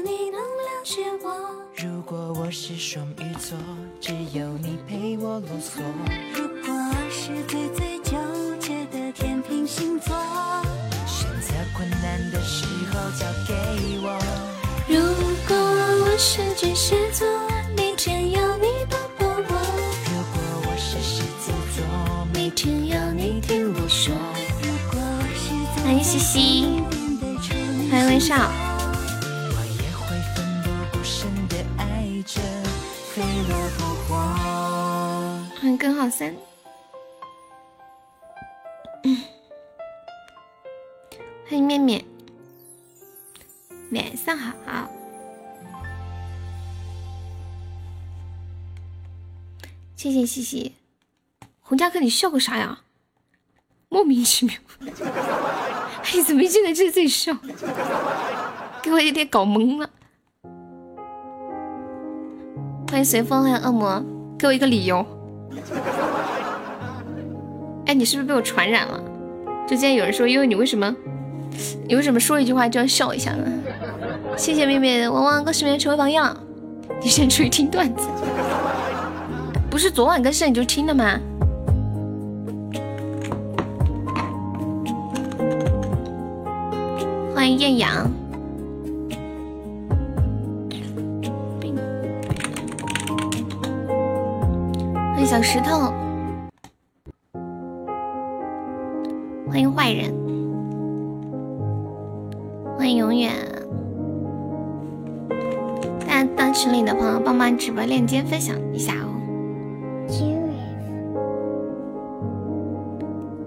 你能了解我。如果我是双鱼座，只有你陪我啰嗦。如果我是最最纠结的天平星座，选择困难的时候交给我。如果我是巨蟹座，每天有你抱抱我。如果我是狮子座，每天有你听我说。如果我是欢迎西西，欢迎微笑。欢迎根号三。欢迎面面，晚上好。谢谢西西，洪家哥，你笑个啥呀？莫名其妙，你 怎么一进来就在笑？给我有点搞懵了。欢迎随风，欢迎恶魔，给我一个理由。哎，你是不是被我传染了？就今天有人说，因为你为什么，你为什么说一句话就要笑一下呢？谢谢妹妹，往往跟十年成为榜样。你现在出去听段子，不是昨晚跟摄影就听的吗？欢迎艳阳。迎小石头，欢迎坏人，欢迎永远。大家到群里的朋友，帮忙直播链接分享一下哦。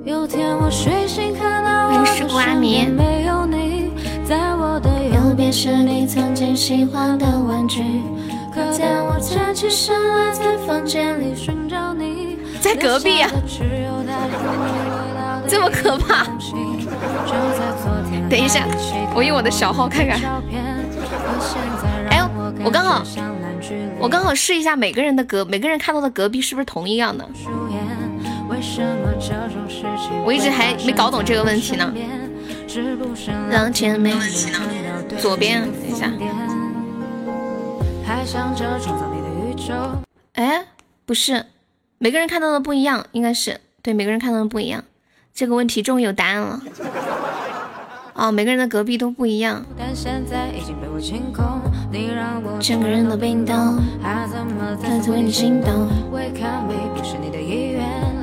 有天我睡醒看到欢迎时光阿迷，没有你，在我的右边是你曾经喜欢的玩具。我站起身来，在房间里寻找你，在隔壁啊，这么可怕。等一下，我用我的小号看看。哎呦，我刚好，我刚好试一下每个人的隔，每个人看到的隔壁是不是同一样的？我一直还没搞懂这个问题呢。让前面左边，等一下。哎，不是，每个人看到的不一样，应该是对，每个人看到的不一样。这个问题终于有答案了。哦，每个人的隔壁都不一样。整个人都冰冻，再次为你心动。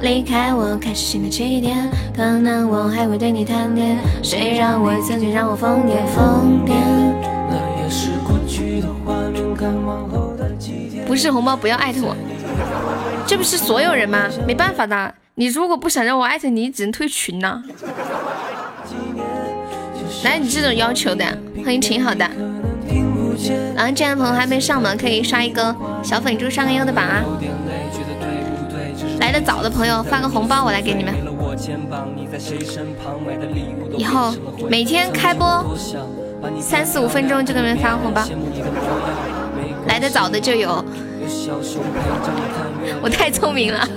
离开我，开始新的起点。可能我还会对你贪恋，谁让我曾经让我疯癫疯癫。不是红包，不要艾特我，这不是所有人吗？没办法的，你如果不想让我艾特你，只能退群呐。来，你这种要求的，欢迎挺好的。然后这样的朋友还没上吗？可以刷一个小粉猪上个优的榜啊。来的早的朋友发个红包，我来给你们。以后每天开播三四五分钟就给你们发个红包。来的早的就有，我太聪明了，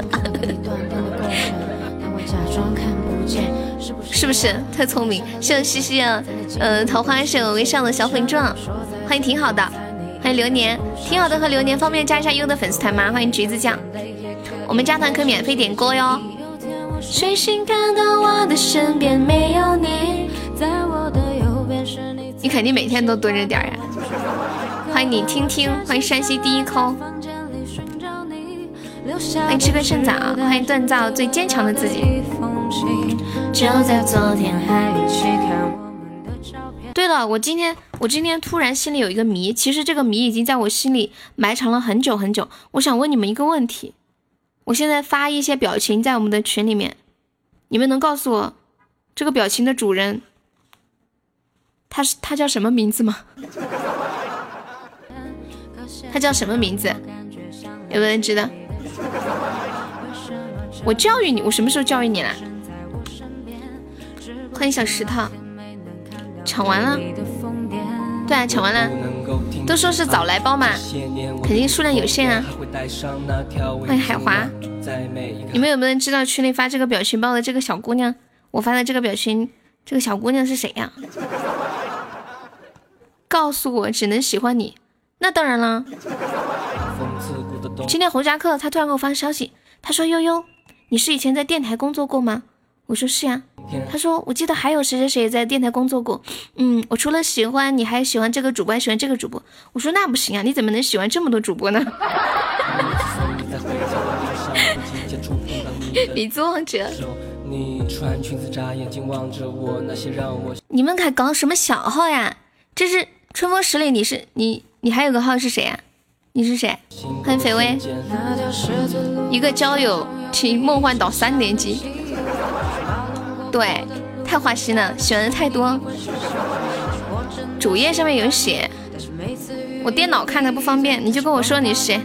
是不是太聪明？谢谢西西啊，呃，桃花是有微笑的小粉状，欢迎挺好的，欢迎流年，挺好的和流年方便加一下优的粉丝团吗？欢迎橘子酱，我们加团可免费点歌哟。看到我的身边没有你，在我的右边是你。你肯定每天都蹲着点呀。欢迎你听听，欢迎山西第一抠，欢迎吃个趁早，欢迎锻造最坚强的自己。对了，我今天我今天突然心里有一个谜，其实这个谜已经在我心里埋藏了很久很久。我想问你们一个问题，我现在发一些表情在我们的群里面，你们能告诉我这个表情的主人，他是他叫什么名字吗？他叫什么名字？有没有人知道？我教育你，我什么时候教育你了？欢迎小石头，抢完了。对啊，抢完了。都说是早来包嘛，肯定数量有限啊。欢迎海华，你们有没有人知道群里发这个表情包的这个小姑娘？我发的这个表情，这个小姑娘是谁呀？告诉我只能喜欢你，那当然了。今天侯家克他突然给我发消息，他说悠悠，你是以前在电台工作过吗？我说是呀。他说我记得还有谁谁谁在电台工作过。嗯，我除了喜欢你，还喜欢这个主播，还喜欢这个主播。我说那不行啊，你怎么能喜欢这么多主播呢？你作者。你们还搞什么小号呀？这是春风十里，你是你你还有个号是谁呀？你是谁？欢迎肥威。一个交友听梦幻岛三年级。对，太花心了，喜欢的太多。主页上面有写，我电脑看的不方便，你就跟我说你是谁。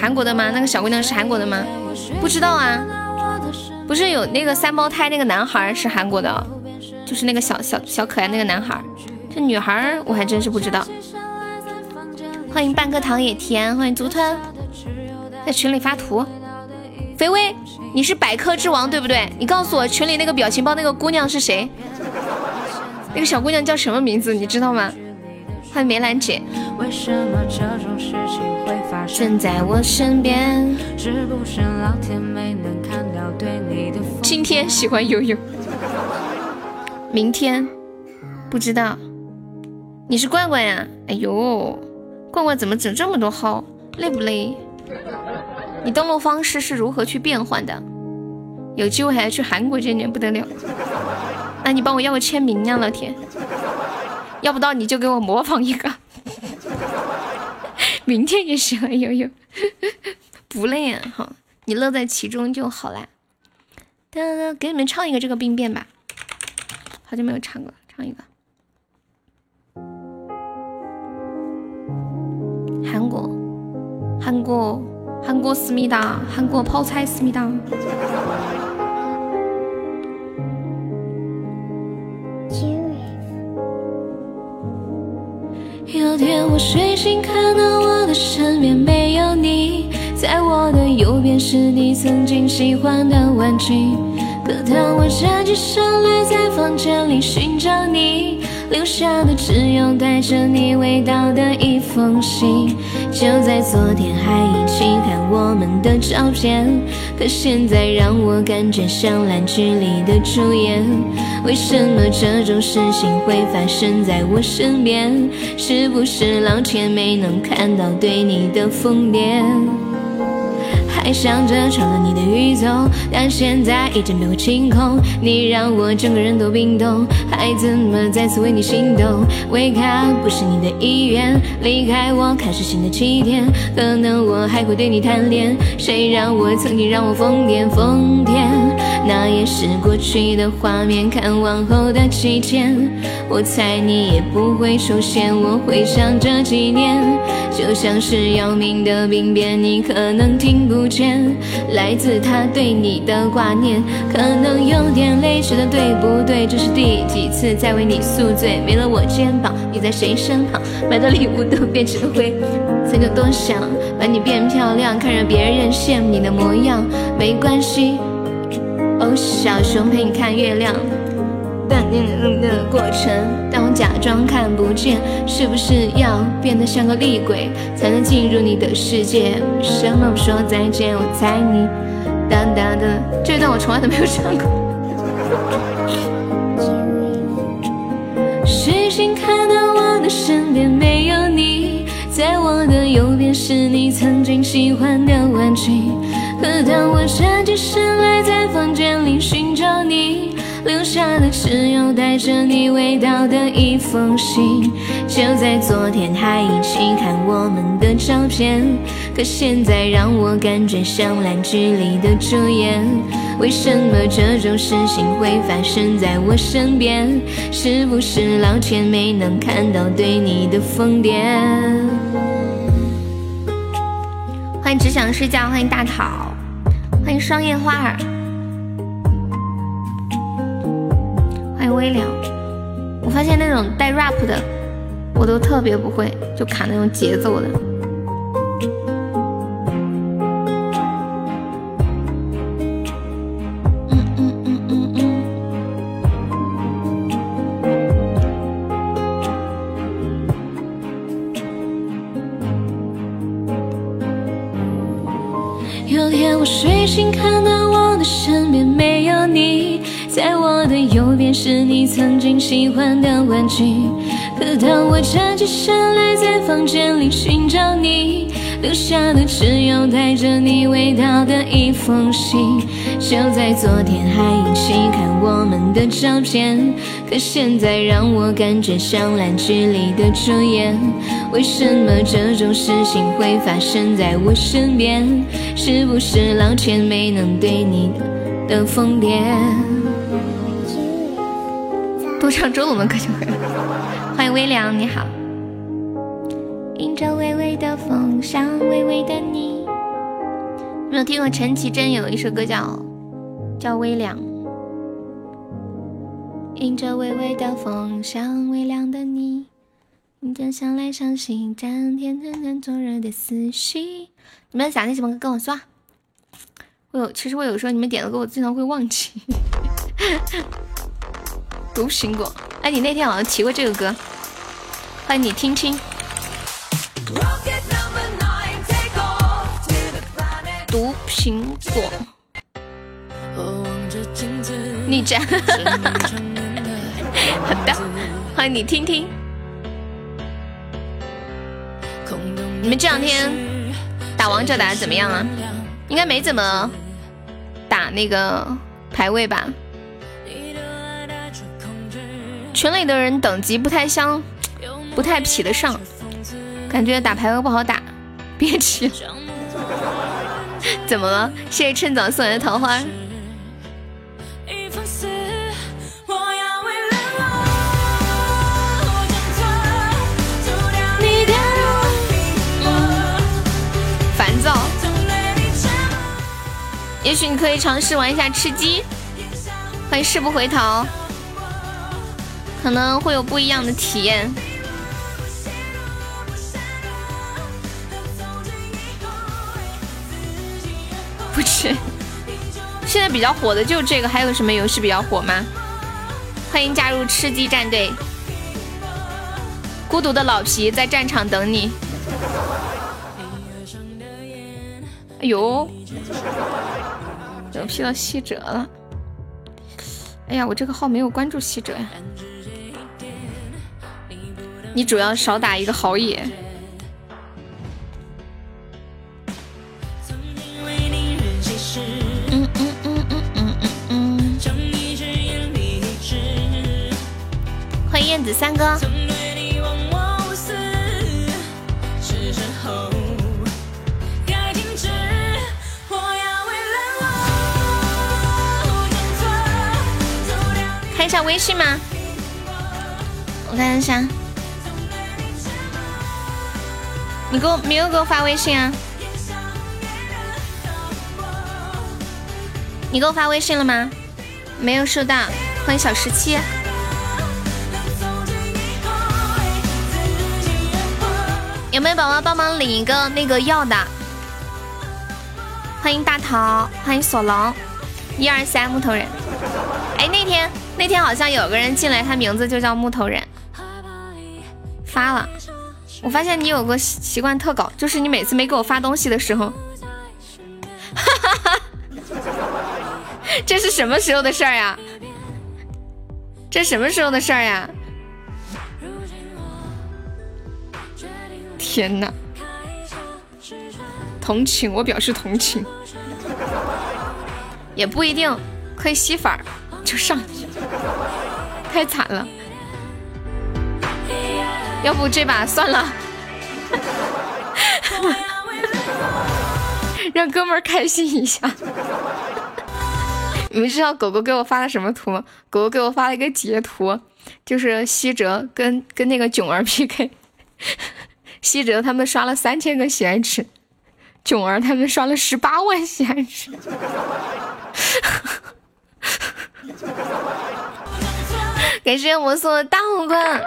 韩国的吗？那个小姑娘是韩国的吗？不知道啊。不是有那个三胞胎那个男孩是韩国的，就是那个小小小可爱那个男孩。这女孩我还真是不知道。欢迎半颗糖也甜，欢迎独吞，在群里发图。肥威，你是百科之王对不对？你告诉我群里那个表情包那个姑娘是谁？那个小姑娘叫什么名字？你知道吗？欢迎梅兰姐。正在我身边。今天喜欢游泳，明天不知道。你是罐罐呀？哎呦，罐罐怎么整这么多号？累不累？你登录方式是如何去变换的？有机会还要去韩国见见，不得了。那你帮我要个签名呀，老铁。要不到你就给我模仿一个。明天也喜欢悠悠，不累啊，好，你乐在其中就好啦。给你们唱一个这个病变吧，好久没有唱过，唱一个。韩国，韩国，韩国思密达，韩国泡菜思密达。有天我睡醒，看到我的身边没有你，在我的右边是你曾经喜欢的玩具。可当我站起身来，在房间里寻找你。留下的只有带着你味道的一封信，就在昨天还一起看我们的照片，可现在让我感觉像烂剧里的主演。为什么这种事情会发生在我身边？是不是老天没能看到对你的疯癫？还想着闯了你的宇宙，但现在已经被我清空。你让我整个人都冰冻，还怎么再次为你心动？为何不是你的意愿离开我，开始新的起点？可能我还会对你贪恋，谁让我曾经让我疯癫疯癫？那也是过去的画面，看往后的几天，我猜你也不会出现。我回想这几年，就像是要命的病变，你可能听不见。来自他对你的挂念，可能有点累，说的对不对？这是第几次在为你宿醉？没了我肩膀，你在谁身旁？买的礼物都变成灰，曾经多想把你变漂亮，看着别人羡慕你的模样。没关系，小熊陪你看月亮。淡定的过程，但我假装看不见，是不是要变得像个厉鬼，才能进入你的世界？什么不说再见？我猜你哒哒的，这段我从来都没有唱过。睡醒看到我的身边没有你，在我的右边是你曾经喜欢的玩具，可当我站起身来，在房间里寻找你。留下的只有带着你味道的一封信，就在昨天还一起看我们的照片，可现在让我感觉像烂剧里的主演。为什么这种事情会发生在我身边？是不是老天没能看到对你的疯癫？欢迎只想睡觉，欢迎大桃，欢迎双叶花儿。欢迎微凉，我发现那种带 rap 的，我都特别不会，就卡那种节奏的。喜欢的玩具。可当我站起身来，在房间里寻找你，留下的只有带着你味道的一封信。就在昨天还一起看我们的照片，可现在让我感觉像烂剧里的主演。为什么这种事情会发生在我身边？是不是老天没能对你的疯癫？多唱周龙的歌就可以了。欢迎微凉，你好。迎着微微的风，像微微的你。没有听过陈绮贞有一首歌叫叫微凉。迎着微微的风，像微凉的你。你将想来相信，沾甜甜甜灼热的思绪。你们想听什么歌跟我说。我有，其实我有时候你们点的歌我经常会忘记。毒苹果，哎，你那天好像提过这个歌，欢迎你听听。毒苹果，逆战。好的，欢迎你听听。你们这两天打王者打的怎么样啊？应该没怎么打那个排位吧？群里的人等级不太相，不太匹得上，感觉打排位不好打，憋屈。怎么了？谢谢趁早送来的桃花。烦躁也许你可以尝试玩一下吃鸡，欢迎誓不回头，可能会有不一样的体验。不吃，现在比较火的就这个，还有什么游戏比较火吗？欢迎加入吃鸡战队，孤独的老皮在战场等你。哎呦！又 P 到西哲了，哎呀，我这个号没有关注西哲呀。你主要少打一个好野。嗯嗯嗯嗯嗯嗯嗯。欢迎燕子三哥。看一下微信吗？我看一下，你给我没有给我发微信啊？你给我发微信了吗？没有收到。欢迎小十七。有没有宝宝帮忙领一个那个药的？欢迎大桃，欢迎索隆，一二三木头人。哎，那天。那天好像有个人进来，他名字就叫木头人。发了，我发现你有个习惯特搞，就是你每次没给我发东西的时候，哈哈哈，这是什么时候的事儿呀？这什么时候的事儿呀？天哪！同情，我表示同情，也不一定可以吸粉就上去。太惨了，要不这把算了，让哥们儿开心一下。你们知道狗狗给我发的什么图吗？狗狗给我发了一个截图，就是西哲跟跟那个囧儿 PK，西哲他们刷了三千个喜爱值，囧儿他们刷了十八万喜爱值。感谢我送的大皇冠。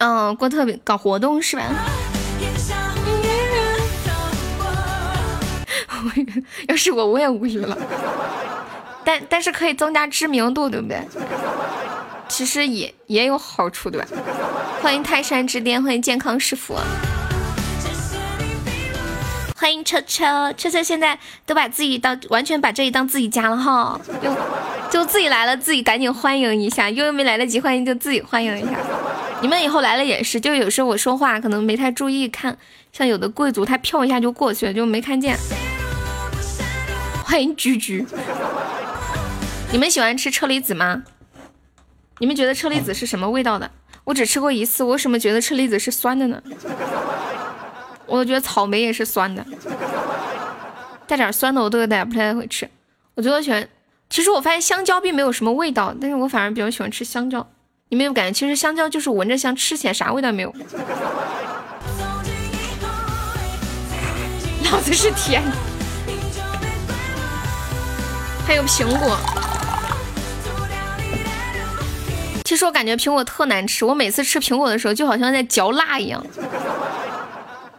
嗯，过特别搞活动是吧？要是我，我也无语了。但但是可以增加知名度，对不对？其实也也有好处，对吧？欢迎泰山之巅，欢迎健康师傅，欢迎车车车车，现在都把自己当完全把这里当自己家了哈，就就自己来了，自己赶紧欢迎一下，因为没来得及欢迎，就自己欢迎一下。你们以后来了也是，就有时候我说话可能没太注意看，像有的贵族他飘一下就过去了，就没看见。欢迎居居，你们喜欢吃车厘子吗？你们觉得车厘子是什么味道的？我只吃过一次，我为什么觉得车厘子是酸的呢？我觉得草莓也是酸的，带点酸的我都有点不太会吃。我觉得喜欢，其实我发现香蕉并没有什么味道，但是我反而比较喜欢吃香蕉。你没有感觉？其实香蕉就是闻着香，吃起来啥味道没有。老子是甜。还有苹果。其实我感觉苹果特难吃，我每次吃苹果的时候就好像在嚼蜡一样。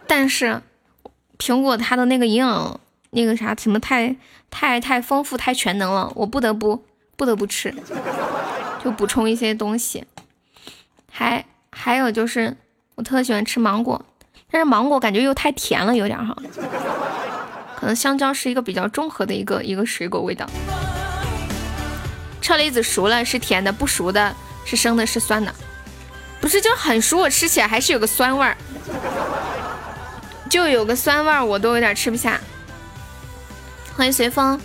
但是苹果它的那个营养那个啥什么太太太丰富太全能了，我不得不不得不吃，就补充一些东西。还还有就是我特喜欢吃芒果，但是芒果感觉又太甜了，有点哈。可能香蕉是一个比较中和的一个一个水果味道。车厘子熟了是甜的，不熟的。是生的，是酸的，不是就很熟，我吃起来还是有个酸味儿，就有个酸味儿，我都有点吃不下。欢迎随风。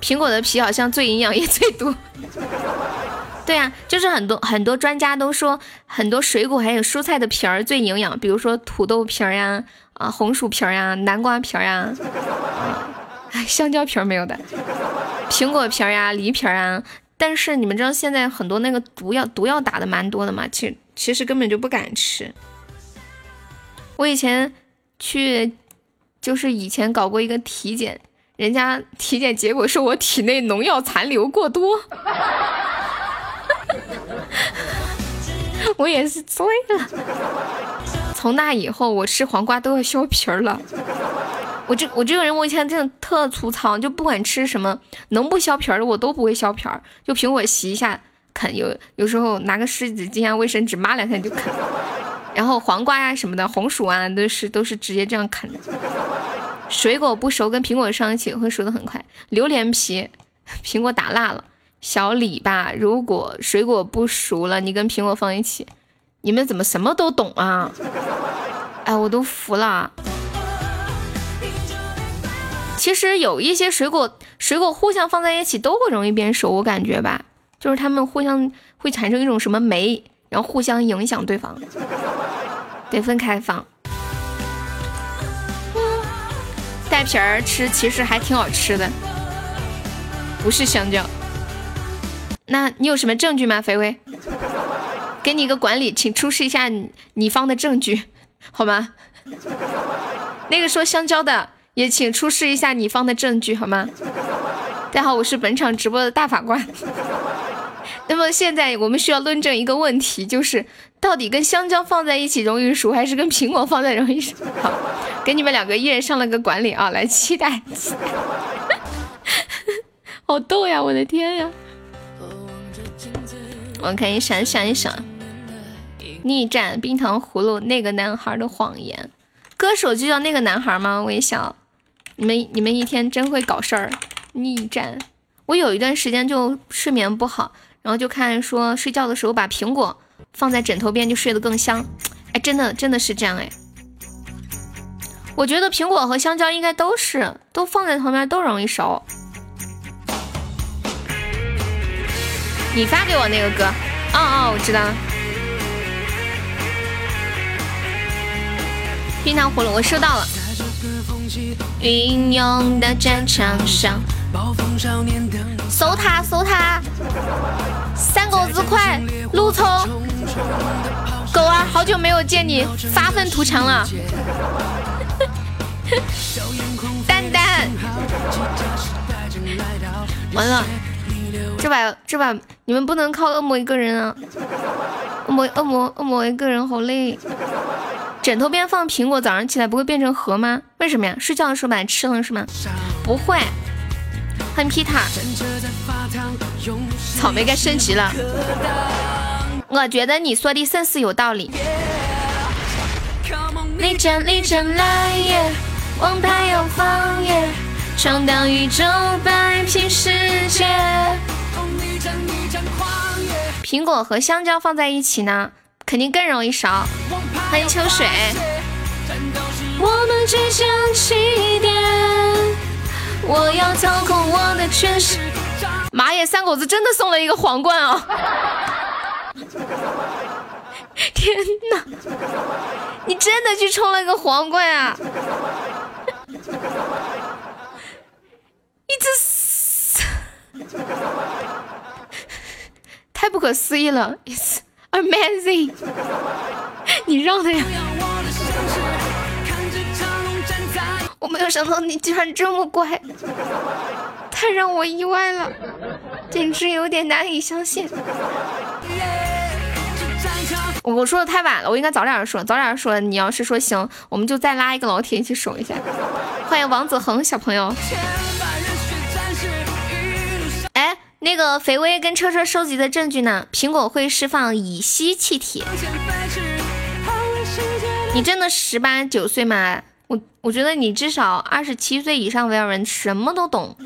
苹果的皮好像最营养也最多。对呀，就是很多很多专家都说，很多水果还有蔬菜的皮儿最营养，比如说土豆皮儿呀，啊红薯皮儿呀，南瓜皮儿呀，啊 香蕉皮儿没有的。苹果皮儿呀，梨皮儿啊，但是你们知道现在很多那个毒药毒药打的蛮多的嘛，其其实根本就不敢吃。我以前去，就是以前搞过一个体检，人家体检结果说我体内农药残留过多，我也是醉了。从那以后，我吃黄瓜都要削皮儿了。我这我这个人，我以前真的特粗糙，就不管吃什么，能不削皮儿的我都不会削皮儿。就苹果洗一下啃，有有时候拿个湿纸巾啊、卫生纸抹两下就啃。然后黄瓜呀什么的，红薯啊都是都是直接这样啃。水果不熟跟苹果放一起会熟的很快。榴莲皮，苹果打蜡了。小李吧，如果水果不熟了，你跟苹果放一起，你们怎么什么都懂啊？哎，我都服了。其实有一些水果，水果互相放在一起都会容易变熟，我感觉吧，就是它们互相会产生一种什么酶，然后互相影响对方，得分开放。带皮儿吃其实还挺好吃的，不是香蕉。那你有什么证据吗，肥威？给你一个管理，请出示一下你方的证据，好吗？那个说香蕉的。也请出示一下你方的证据好吗？大家好，我是本场直播的大法官。那么现在我们需要论证一个问题，就是到底跟香蕉放在一起容易熟，还是跟苹果放在容易熟？好，给你们两个一人上了个管理啊，来期待。好 逗呀，我的天呀！我可以闪闪一闪。逆战冰糖葫芦那个男孩的谎言，歌手就叫那个男孩吗？微笑。你们你们一天真会搞事儿，逆战。我有一段时间就睡眠不好，然后就看说睡觉的时候把苹果放在枕头边就睡得更香。哎，真的真的是这样哎。我觉得苹果和香蕉应该都是都放在旁边都容易熟。你发给我那个歌，哦哦，我知道。冰糖葫芦，我收到了。云涌的战场上，搜他搜他，三狗子快，路冲，狗儿好久没有见你发愤图强了，蛋蛋，完了，这把这把你们不能靠恶魔一个人啊，恶魔恶魔恶魔一个人好累。枕头边放苹果，早上起来不会变成核吗？为什么呀？睡觉的时候把它吃了是吗？不会，欢迎皮塔。草莓该升级了。我觉得你说的甚是有道理。立正立正来也，王牌要放耶，闯荡宇宙，摆平世界。苹果和香蕉放在一起呢，肯定更容易熟。欢迎秋水。我们即将起点，我要操控我的全世妈耶，三狗子真的送了一个皇冠啊！天哪，你真的去充了个皇冠啊！你这 太不可思议了，It's amazing！你让的呀。我没有想到你居然这么乖，太让我意外了，简直有点难以相信。我说的太晚了，我应该早点说，早点说。你要是说行，我们就再拉一个老铁一起守一下。欢迎王子恒小朋友。哎，那个肥威跟车车收集的证据呢？苹果会释放乙烯气体。你真的十八九岁吗？我我觉得你至少二十七岁以上维尔人什么都懂，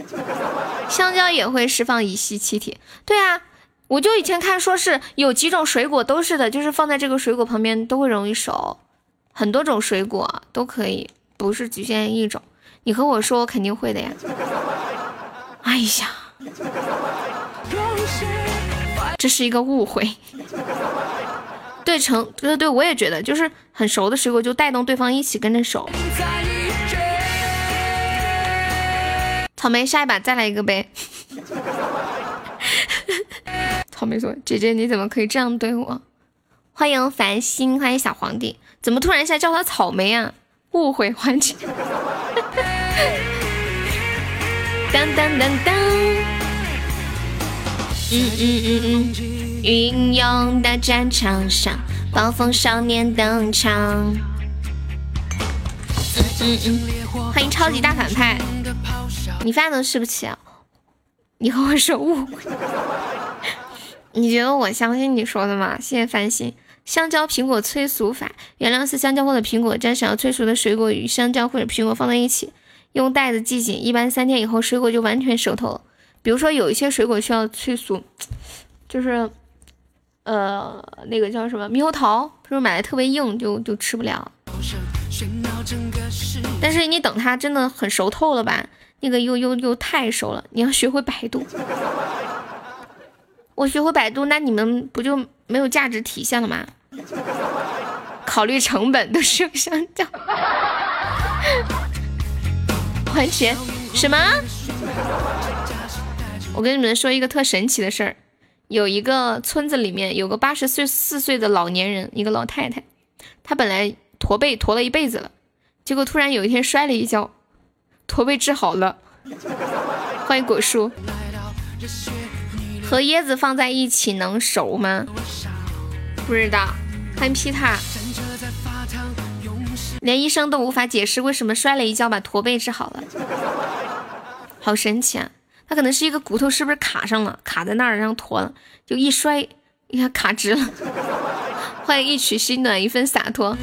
香蕉也会释放乙烯气体。对啊，我就以前看说是有几种水果都是的，就是放在这个水果旁边都会容易熟，很多种水果都可以，不是局限一种。你和我说，我肯定会的呀。哎呀，这是一个误会。对成对对，我也觉得，就是很熟的水果就带动对方一起跟着熟。草莓，下一把再来一个呗。草莓说：“姐姐你怎么可以这样对我？”欢迎繁星，欢迎小皇帝，怎么突然一下叫他草莓啊？误会环节。当当当当。嗯嗯嗯嗯。英勇的战场上，暴风少年登场。欢迎超级大反派。你饭都吃不起啊？你和我说误会？你觉得我相信你说的吗？谢谢繁星。香蕉苹果催熟法，原料是香蕉或者苹果，将想要催熟的水果与香蕉或者苹果放在一起，用袋子系紧，一般三天以后水果就完全熟透了。比如说有一些水果需要催熟，就是。呃，那个叫什么猕猴桃，他说买的特别硬，就就吃不了？但是你等它真的很熟透了吧，那个又又又太熟了，你要学会百度。我学会百度，那你们不就没有价值体现了吗？考虑成本都是用香蕉。还钱？什么？我跟你们说一个特神奇的事儿。有一个村子里面有个八十岁四岁的老年人，一个老太太，她本来驼背驼了一辈子了，结果突然有一天摔了一跤，驼背治好了。欢迎果树，和椰子放在一起能熟吗？不知道。欢迎皮塔，连医生都无法解释为什么摔了一跤把驼背治好了，好神奇啊！他可能是一个骨头，是不是卡上了？卡在那儿，然后驼了，就一摔，你看卡直了。欢迎一曲心暖，一份洒脱。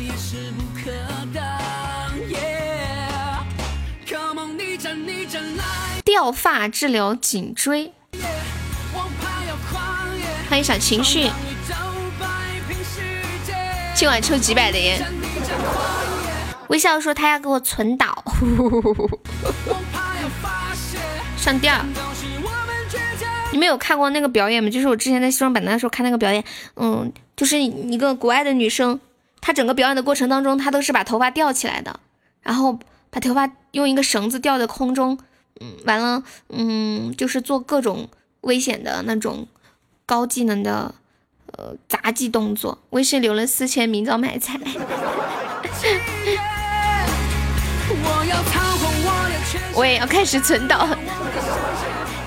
掉发治疗颈椎。欢迎小情绪。今晚抽几百的烟。微笑说他要给我存档。上吊！你们有看过那个表演吗？就是我之前在西双版纳的时候看那个表演，嗯，就是一个国外的女生，她整个表演的过程当中，她都是把头发吊起来的，然后把头发用一个绳子吊在空中，嗯，完了，嗯，就是做各种危险的那种高技能的呃杂技动作。微信留了四千，明早买菜。我也要开始存档，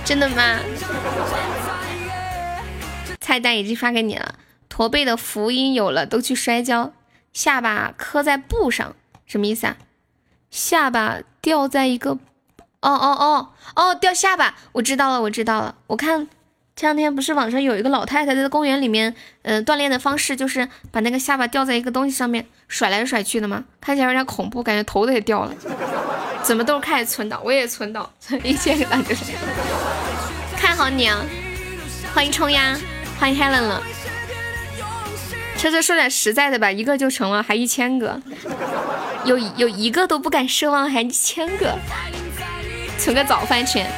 真的吗？菜单已经发给你了。驼背的福音有了，都去摔跤。下巴磕在布上，什么意思啊？下巴掉在一个哦哦哦哦，掉下巴，我知道了，我知道了。我看前两天不是网上有一个老太太在公园里面，呃，锻炼的方式就是把那个下巴吊在一个东西上面甩来甩去的吗，看起来有点恐怖，感觉头都也掉了。怎么都是开始存档，我也存档，存 一千个档就是。看好你啊！欢迎冲呀，欢迎 Helen 了。车车说点实在的吧，一个就成了，还一千个，有有一个都不敢奢望，还一千个。存个早饭钱，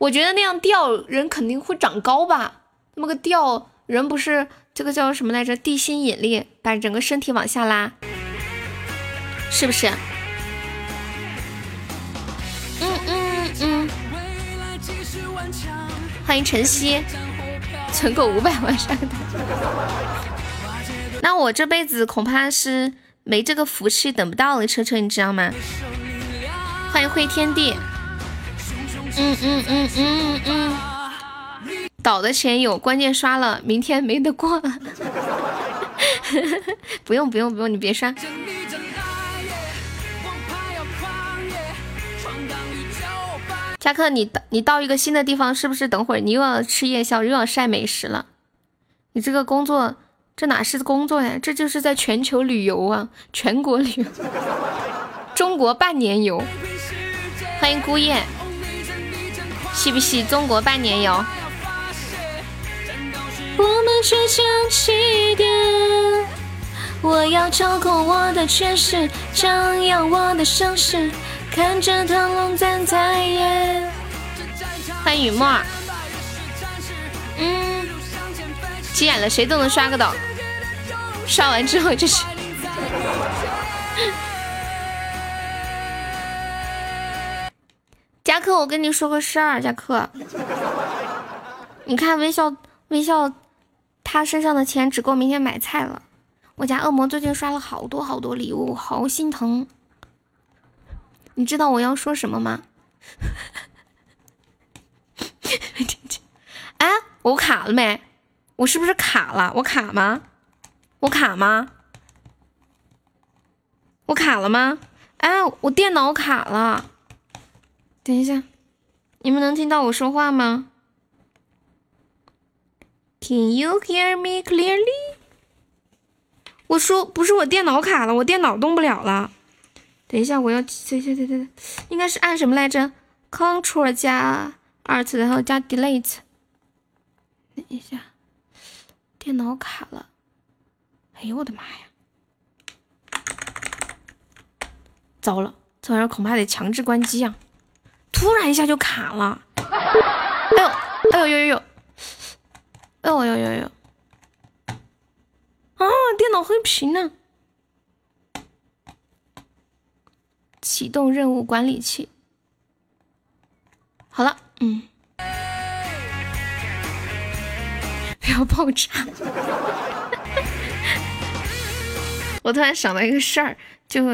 我觉得那样吊人肯定会长高吧？那么个吊人不是这个叫什么来着？地心引力把整个身体往下拉，是不是？嗯嗯嗯。欢迎晨曦，存够五百万上台。那我这辈子恐怕是。没这个福气，等不到了，车车，你知道吗？欢迎灰天地。嗯嗯嗯嗯嗯。倒的钱有，关键刷了，明天没得过了。不用不用不用，你别刷。加克，你到你到一个新的地方，是不是等会儿你又要吃夜宵，又要晒美食了？你这个工作。这哪是工作呀？这就是在全球旅游啊，全国旅游，中国半年游。欢迎孤雁，细不细？中国半年游。我们却像起点，我要掌控我的权势，张扬我的声势，看着腾龙站在眼。欢迎雨墨。嗯，急眼了，谁都能刷个岛。刷完之后就是，加克，我跟你说个事儿，加克，你看微笑微笑，他身上的钱只够明天买菜了。我家恶魔最近刷了好多好多礼物，好心疼。你知道我要说什么吗？哎，我卡了没？我是不是卡了？我卡吗？我卡吗？我卡了吗？哎，我电脑卡了。等一下，你们能听到我说话吗？Can you hear me clearly？我说不是我电脑卡了，我电脑动不了了。等一下，我要对对对对对，应该是按什么来着？Control 加 Alt，然后加 Delete。等一下，电脑卡了。哎呦我的妈呀！糟了，这玩意儿恐怕得强制关机啊！突然一下就卡了。哎呦，哎呦呦呦呦！哎呦呦呦呦！啊，电脑黑屏呢！启动任务管理器。好了，嗯，不要爆炸。我突然想到一个事儿，就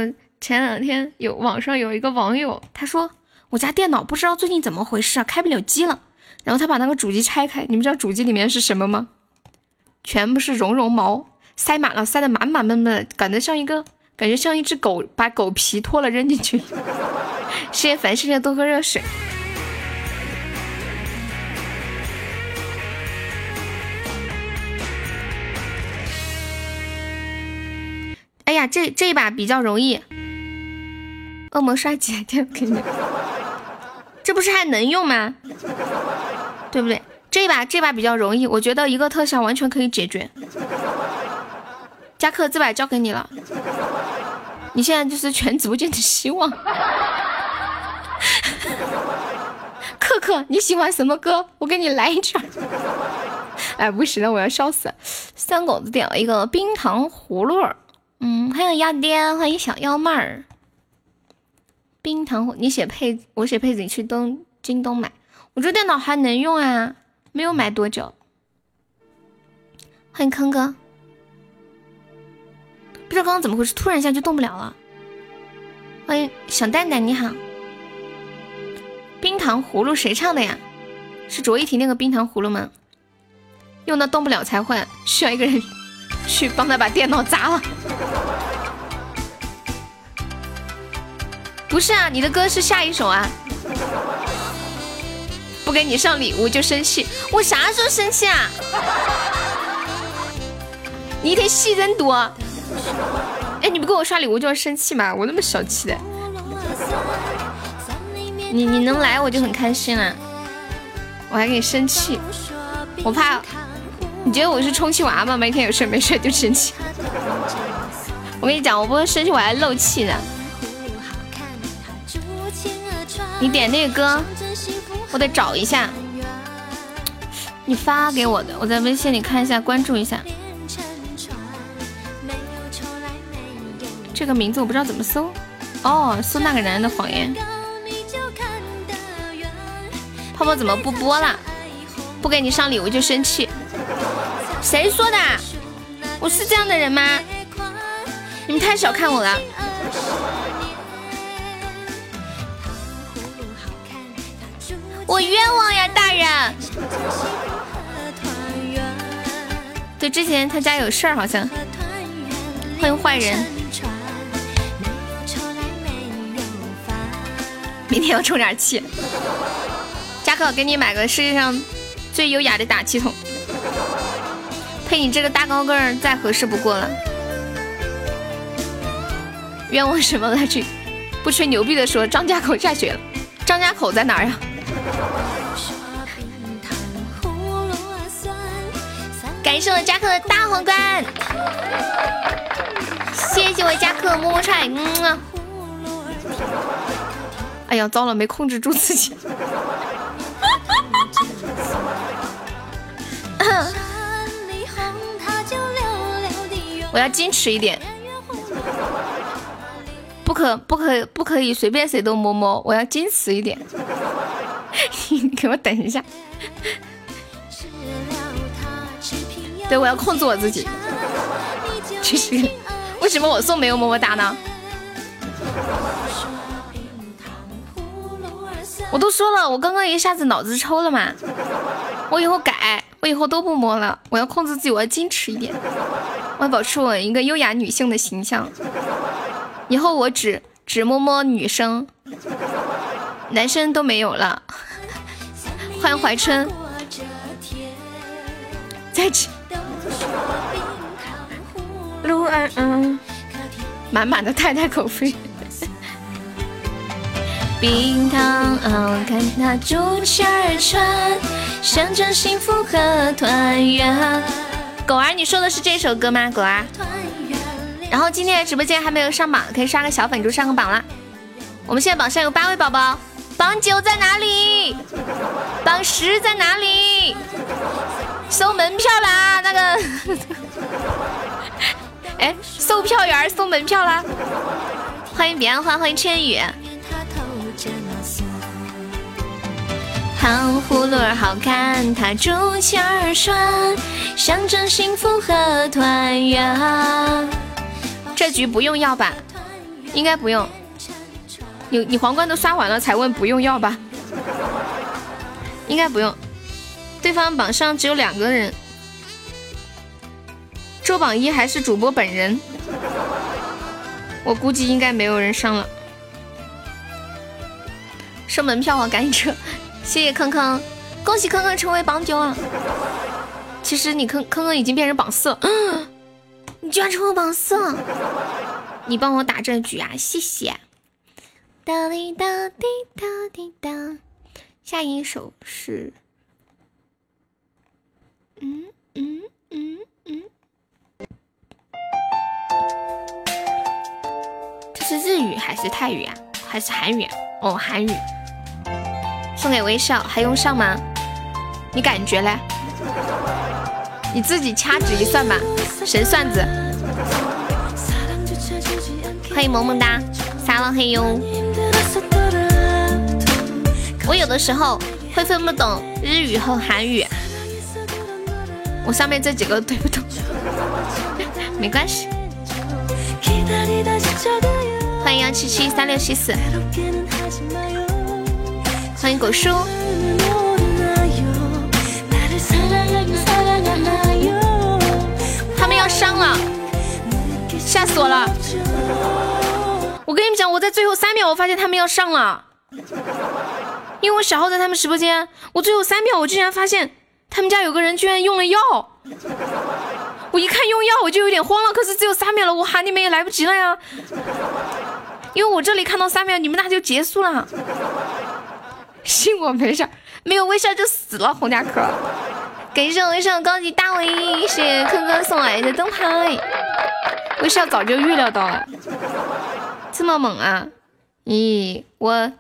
前两天有网上有一个网友，他说我家电脑不知道最近怎么回事啊，开不了机了。然后他把那个主机拆开，你们知道主机里面是什么吗？全部是绒绒毛，塞满了，塞得满满闷闷，感觉像一个，感觉像一只狗把狗皮脱了扔进去。谢谢凡世界多喝热水。哎呀，这这一把比较容易。恶魔刷几天给你，这不是还能用吗？对不对？这把这把比较容易，我觉得一个特效完全可以解决。加克，这把交给你了，你现在就是全直播间的希望。克克，你喜欢什么歌？我给你来一曲。哎，不行了，我要笑死了。三狗子点了一个冰糖葫芦。嗯，欢迎鸭爹，欢迎小妖妹儿。冰糖，你写配，我写配子，你去东京东买。我这电脑还能用啊，没有买多久。欢迎坑哥，不知道刚刚怎么回事，突然一下就动不了了。欢迎小蛋蛋，你好。冰糖葫芦谁唱的呀？是卓依婷那个冰糖葫芦吗？用到动不了才换，需要一个人。去帮他把电脑砸了。不是啊，你的歌是下一首啊。不给你上礼物就生气，我啥时候生气啊？你一天戏真多。哎，你不给我刷礼物就要生气吗？我那么小气的。你你能来我就很开心了，我还给你生气，我怕你觉得我是充气娃吗？每天有事没事就生气。我跟你讲，我不会生气，我还漏气呢。你点那个歌，我得找一下。你发给我的，我在微信里看一下，关注一下。这个名字我不知道怎么搜。哦，搜那个男人的谎言。泡泡怎么不播了？不给你上礼物就生气？谁说的？我是这样的人吗？你们太小看我了。我冤枉呀，大人！对，之前他家有事儿，好像。欢迎坏人。明天要充点气。加克，给你买个世界上最优雅的打气筒，配你这个大高个儿再合适不过了。冤枉什么来着？不吹牛逼的说，张家口下雪了。张家口在哪儿呀？感谢我加克的大皇冠，谢谢我加克么么踹，嗯啊。哎呀，糟了，没控制住自己。我要矜持一点，不可不可不可以随便谁都摸摸，我要矜持一点。你给我等一下。对，我要控制我自己。其实，为什么我送没有么么哒呢？我都说了，我刚刚一下子脑子抽了嘛。我以后改，我以后都不摸了。我要控制自己，我要矜持一点，我要保持我一个优雅女性的形象。以后我只只摸摸女生，男生都没有了。欢迎怀春，在吃。陆安，嗯，满满的太太口味。冰糖，看它竹签儿穿，象征幸福和团圆。狗儿，你说的是这首歌吗？狗儿。然后今天的直播间还没有上榜，可以刷个小粉猪上个榜啦。我们现在榜上有八位宝宝，榜九在哪里？榜十在哪里？收门票啦，那个。哎，售票员送门票啦！欢迎彼岸花，欢迎千羽。糖葫芦儿好看，它竹签儿拴，象征幸福和团圆。这局不用要吧？应该不用。你你皇冠都刷完了才问不用要吧？应该不用。对方榜上只有两个人，周榜一还是主播本人，我估计应该没有人上了。收门票啊，赶紧撤！谢谢坑坑，恭喜坑坑成为榜九啊！其实你坑坑坑已经变成榜四了，你居然成为榜四了！你帮我打这局啊，谢谢。哒滴哒滴哒滴哒，下一首是，嗯嗯嗯嗯，这是日语还是泰语啊？还是韩语？哦，韩语。送给微笑还用上吗？你感觉嘞？你自己掐指一算吧，神算子。欢迎萌萌哒，撒浪嘿哟。我有的时候会分不懂日语和韩语，我上面这几个对不懂，没关系。欢迎幺七七三六七四。欢迎果叔，他们要上了，吓死我了！我跟你们讲，我在最后三秒，我发现他们要上了，因为我小号在他们直播间，我最后三秒，我居然发现他们家有个人居然用了药，我一看用药，我就有点慌了。可是只有三秒了，我喊你们也来不及了呀，因为我这里看到三秒，你们那就结束了。信我没事，没有微笑就死了。洪家可，感谢我微笑高级大 V，谢谢坤哥送来的灯牌。微笑早就预料到了，这么猛啊！咦，我，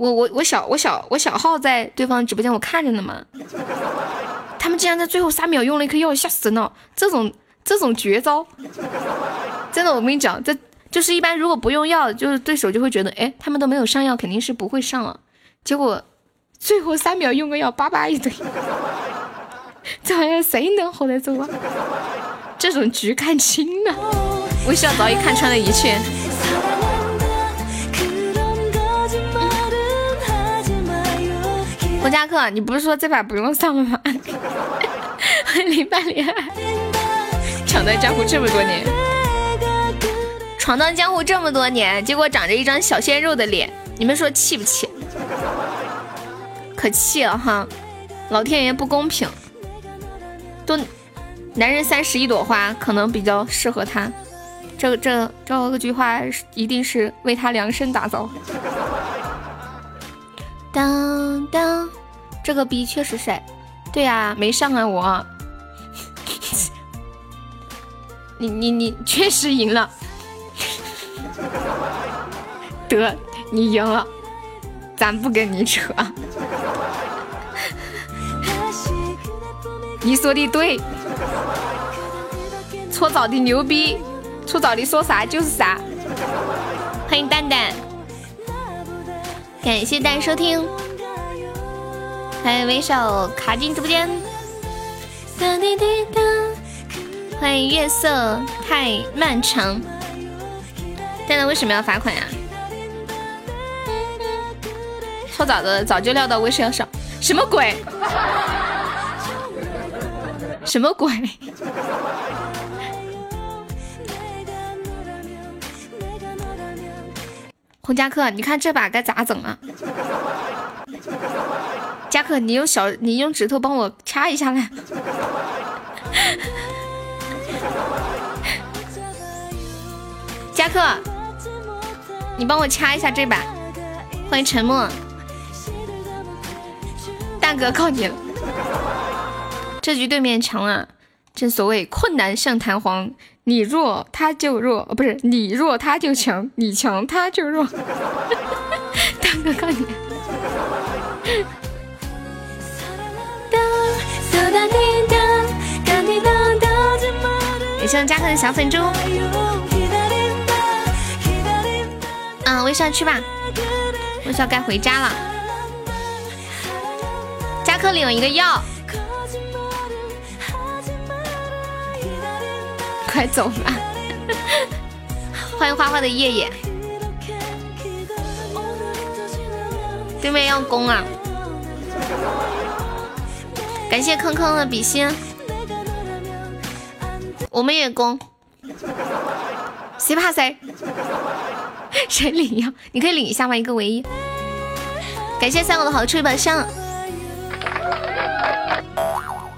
我我我小我小我小号在对方直播间，我看着呢嘛。他们竟然在最后三秒用了一颗药，吓死人了！这种这种绝招，真的，我跟你讲，这就是一般如果不用药，就是对手就会觉得，哎，他们都没有上药，肯定是不会上了。结果最后三秒用个药，叭叭一堆，这好像谁能活得住啊？这种局看清了，微笑早已看穿了一切。胡家克，你不是说这把不用上了吗？林半恋爱，闯荡江湖这么多年，闯荡江湖这么多年，结果长着一张小鲜肉的脸，你们说气不气？可气了哈！老天爷不公平，都。男人三十一朵花，可能比较适合他。这这这句话一定是为他量身打造。当当，这个逼确实帅。对呀，没上啊我。你你你确实赢了。得，你赢了，咱不跟你扯。你说的对。搓澡的牛逼，搓澡的说啥就是啥。欢迎蛋蛋，感谢大家收听。欢迎微笑卡进直播间。欢迎月色太漫长。蛋蛋为什么要罚款呀？搓澡的早就料到微笑上，什么鬼？什么鬼？洪家克，你看这把该咋整啊？加克，你用小，你用指头帮我掐一下来。加克，你帮我掐一下这把。欢迎沉默，大哥靠你了。这局对面强啊！正所谓困难像弹簧。你弱他就弱，不是你弱他就强，你强他就弱。大哥靠你！也希望加克的小粉猪。嗯，微笑去吧，微笑该回家了。加克领了一个药。快走吧！欢迎花花的叶叶，对面要攻啊！感谢坑坑的比心，我们也攻，谁怕谁？谁领呀？你可以领一下吗？一个唯一。感谢三狗的好处宝箱，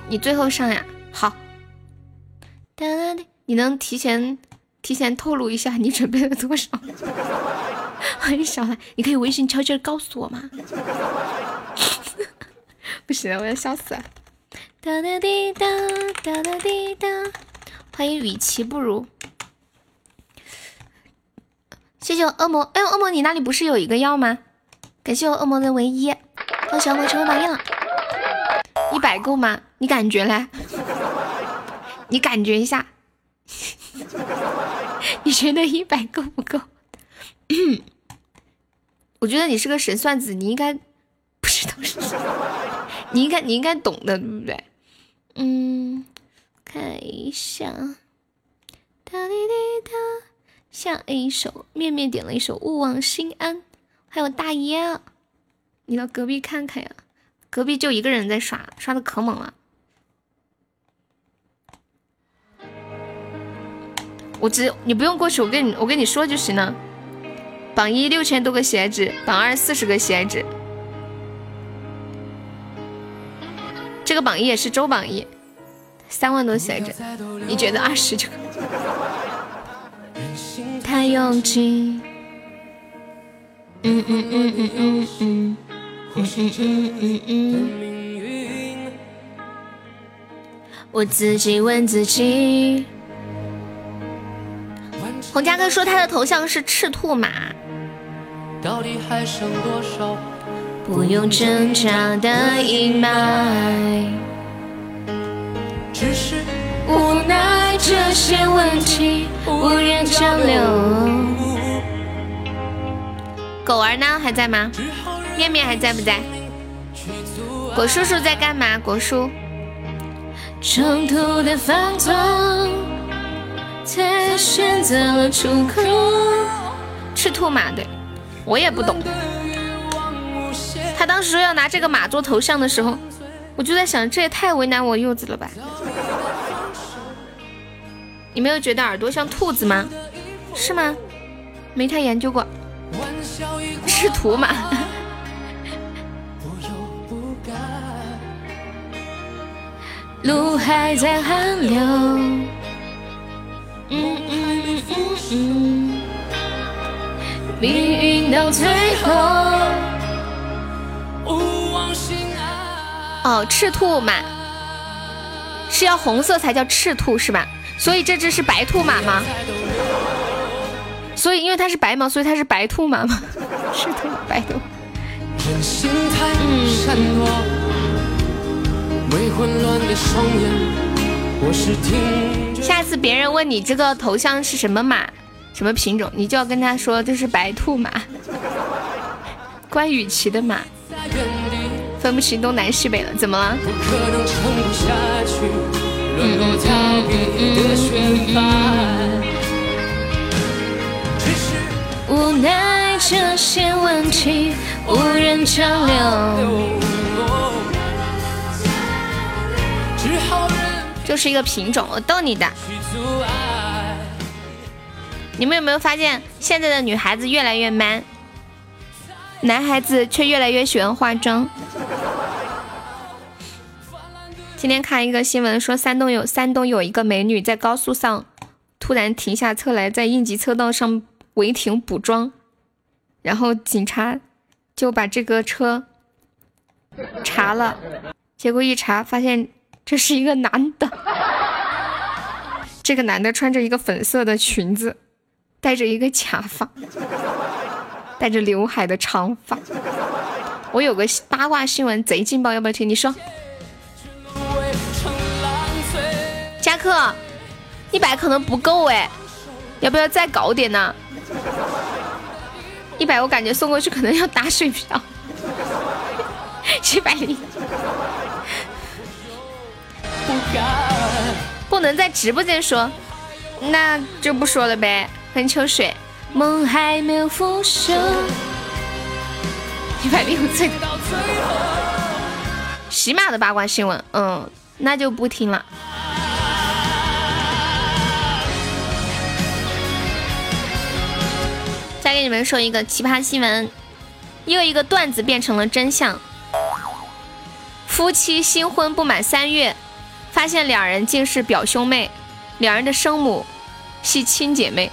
你最后上呀？好。哒哒哒。你能提前提前透露一下你准备了多少？欢迎小兰，你可以微信悄悄告诉我吗？不行，我要笑死了！哒哒滴哒哒哒滴哒，欢迎与其不如，谢谢我恶魔。哎，恶魔，你那里不是有一个药吗？感谢我恶魔的唯一，恭喜恶魔成为榜样。一百够吗？你感觉嘞？你感觉一下。你觉得一百够不够？我觉得你是个神算子，你应该不知道是什么，你应该你应该懂的，对不对？嗯，看一下，哒滴滴哒，下一首面面点了一首勿忘心安，还有大爷，你到隔壁看看呀，隔壁就一个人在刷，刷的可猛了。我直你不用过去，我跟你我跟你说就行了。榜一六千多个喜爱值，榜二四十个喜爱值。这个榜一也是周榜一，三万多喜爱值，你觉得二十就？太拥挤。嗯嗯嗯嗯嗯嗯嗯嗯嗯嗯。我自己问自己。洪家哥说他的头像是赤兔马。到底还剩多少？不用挣扎的阴霾，只是无奈这些问题无人交流。狗儿呢？还在吗？面面还在不在？果叔叔在干嘛？果叔。中途的放纵，才选择了出口。赤兔马对，我也不懂。他当时说要拿这个马做头像的时候，我就在想，这也太为难我柚子了吧？你没有觉得耳朵像兔子吗？是吗？没太研究过。赤兔马。路还在寒流。命运到最后。哦，赤兔马是要红色才叫赤兔是吧？所以这只是白兔马吗？所以因为它是白毛，所以它是白兔马吗？赤兔白兔。嗯下次别人问你这个头像是什么马，什么品种，你就要跟他说这是白兔马，关羽骑的马。分不清东南西北了，怎么了？无奈这些问题无人交流，就是一个品种，我逗你的。你们有没有发现，现在的女孩子越来越 man，男孩子却越来越喜欢化妆？今天看一个新闻，说山东有山东有一个美女在高速上突然停下车来，在应急车道上违停补妆，然后警察就把这个车查了，结果一查发现这是一个男的，这个男的穿着一个粉色的裙子，戴着一个假发，戴着刘海的长发。我有个八卦新闻贼劲爆，要不要听？你说。加克，一百可能不够哎，要不要再搞点呢？一百我感觉送过去可能要打水漂，一百零，不能在直播间说，那就不说了呗。喝秋水，梦还没有腐朽，一百零 最。喜马的八卦新闻，嗯，那就不听了。再给你们说一个奇葩新闻，又一个段子变成了真相。夫妻新婚不满三月，发现两人竟是表兄妹，两人的生母系亲姐妹。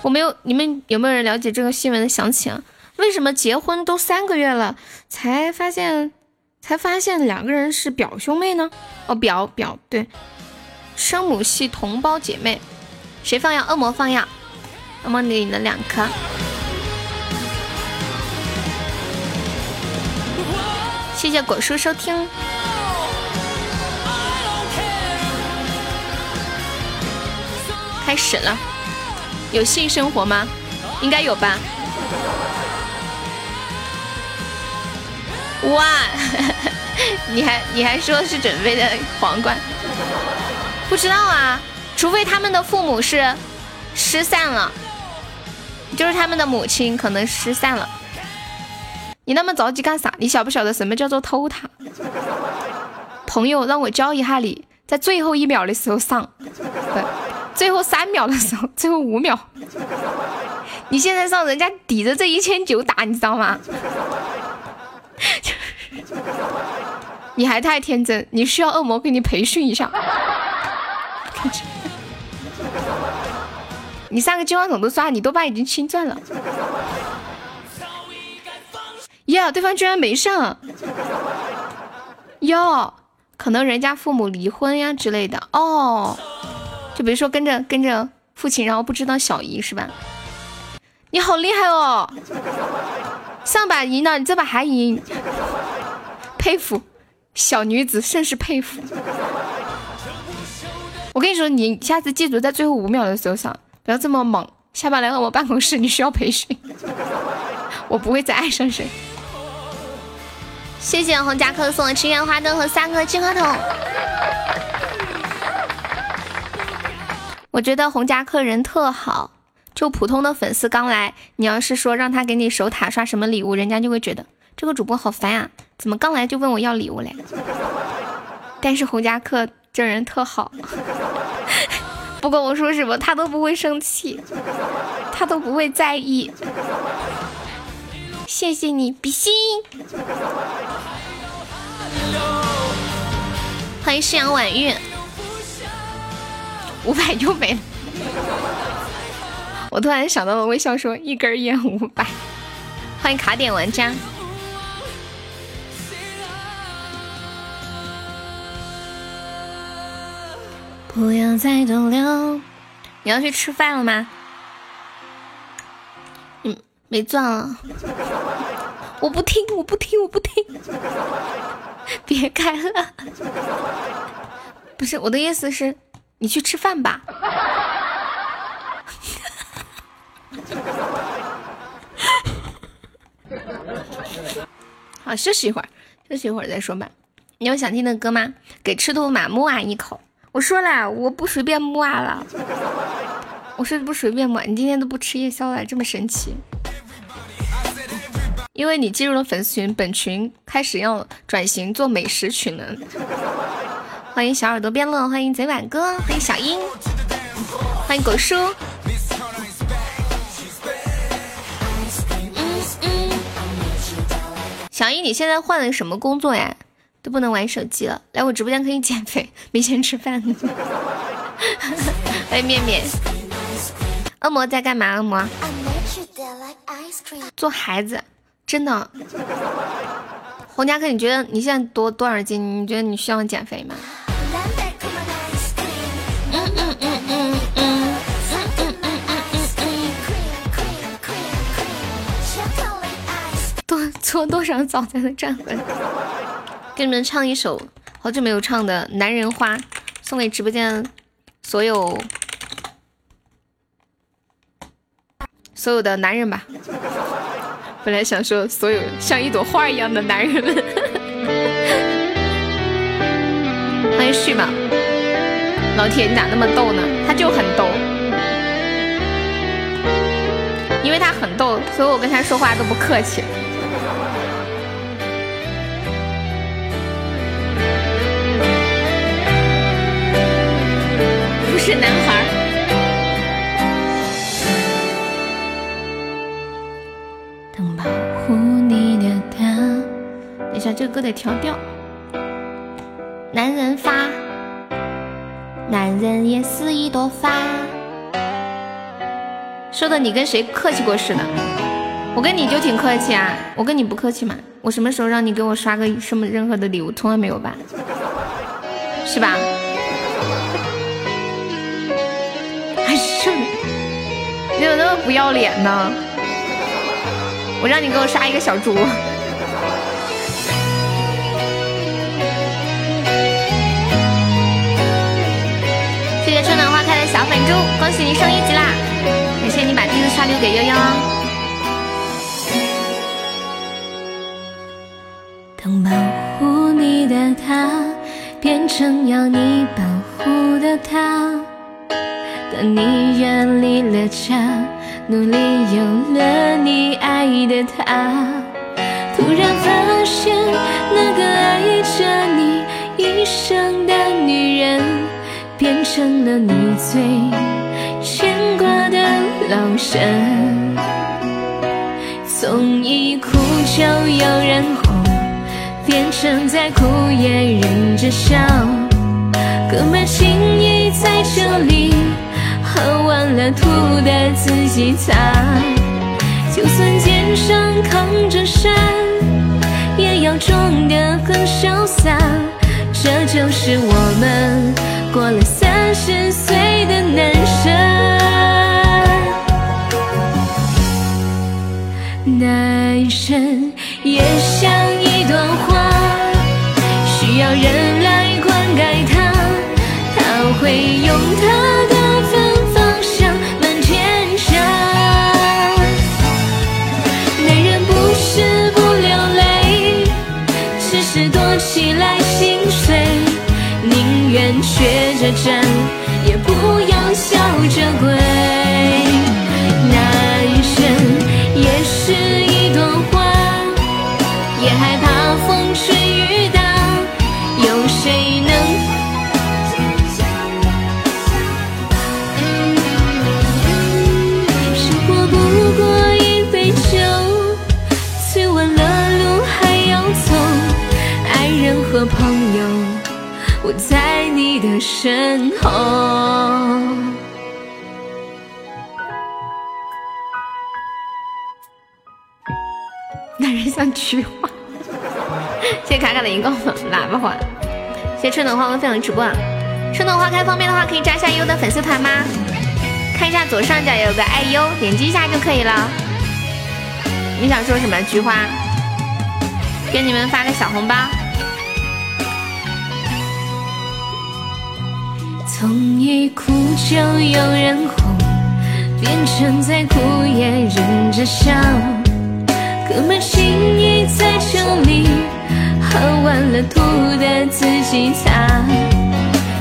我没有，你们有没有人了解这个新闻的详情？为什么结婚都三个月了，才发现才发现两个人是表兄妹呢？哦，表表对，生母系同胞姐妹。谁放药？恶魔放药。我们给你了两颗，谢谢果叔收听。开始了，有性生活吗？应该有吧。哇，你还你还说是准备的皇冠？不知道啊，除非他们的父母是失散了。就是他们的母亲可能失散了。你那么着急干啥？你晓不晓得什么叫做偷塔？朋友让我教一下你，在最后一秒的时候上。对。最后三秒的时候，最后五秒，你现在让人家抵着这一千九打，你知道吗？你还太天真，你需要恶魔给你培训一下。你三个金话筒都刷，你多半已经清钻了。呀，对方居然没上。哟，可能人家父母离婚呀之类的哦。就比如说跟着跟着父亲，然后不知道小姨是吧？你好厉害哦！上把赢了，你这把还赢，佩服，小女子甚是佩服。我跟你说，你下次记住在最后五秒的时候上。不要这么猛，下班来到我办公室，你需要培训，我不会再爱上谁。谢谢红夹克送的情缘花灯和三个金话筒。我觉得红夹克人特好，就普通的粉丝刚来，你要是说让他给你守塔刷什么礼物，人家就会觉得这个主播好烦啊，怎么刚来就问我要礼物嘞？但是红夹克这人特好。不管我说什么，他都不会生气，他都不会在意。谢谢你，比心。欢迎夕阳晚月，五百又没了。我突然想到了，微笑说一根烟五百。欢迎卡点玩家。不要再逗留。你要去吃饭了吗？嗯，没钻了。我不听，我不听，我不听。别开了。不是我的意思是，你去吃饭吧。好，休息一会儿，休息一会儿再说吧。你有想听的歌吗？给赤兔马木啊一口。我说了，我不随便摸了。我说不随便摸，你今天都不吃夜宵了，这么神奇？因为你进入了粉丝群，本群开始要转型做美食群了。欢迎小耳朵变乐，欢迎贼晚哥，欢迎小英，欢迎狗叔。小英，你现在换了什么工作呀？都不能玩手机了，来我直播间可以减肥，没钱吃饭呢。欢迎面面，恶魔在干嘛？恶魔做孩子，真的。红夹克，你觉得你现在多多少斤？你觉得你需要减肥吗？搓多少澡才能站回来？给你们唱一首好久没有唱的《男人花》，送给直播间所有所有的男人吧。本来想说所有像一朵花一样的男人们。欢迎旭嘛，老铁你咋那么逗呢？他就很逗，因为他很逗，所以我跟他说话都不客气。是男孩。等保护你的他，等一下这个歌得调调。男人发，男人也是一朵花。说的你跟谁客气过似的？我跟你就挺客气啊，我跟你不客气吗？我什么时候让你给我刷个什么任何的礼物？从来没有吧？是吧？你怎么那么不要脸呢？我让你给我杀一个小猪。谢谢春暖花开的小粉猪，恭喜你升一级啦！感谢你把第一次刷礼物给悠悠。当保护你的他变成要你保护的他。当你远离了家，努力有了你爱的他，突然发现那个爱着你一生的女人，变成了你最牵挂的。老深。从一哭就有人哄，变成再哭也忍着笑。哥们情谊在这里，喝完了吐的自己擦。就算肩上扛着山，也要装得很潇洒。这就是我们过了三十岁的男生。男生也像一朵花，需要人来灌溉它，它会用它的 addiction. 身后。男人像菊花。谢谢卡卡的荧光粉喇叭花，谢谢春暖花开分享直播啊！春暖花开方便的话，可以加一下优的粉丝团吗？看一下左上角有个爱优，点击一下就可以了。你想说什么？菊花，给你们发个小红包。从一哭就有人哄，变成再哭也忍着笑。哥们情谊在这里，喝完了吐的自己擦。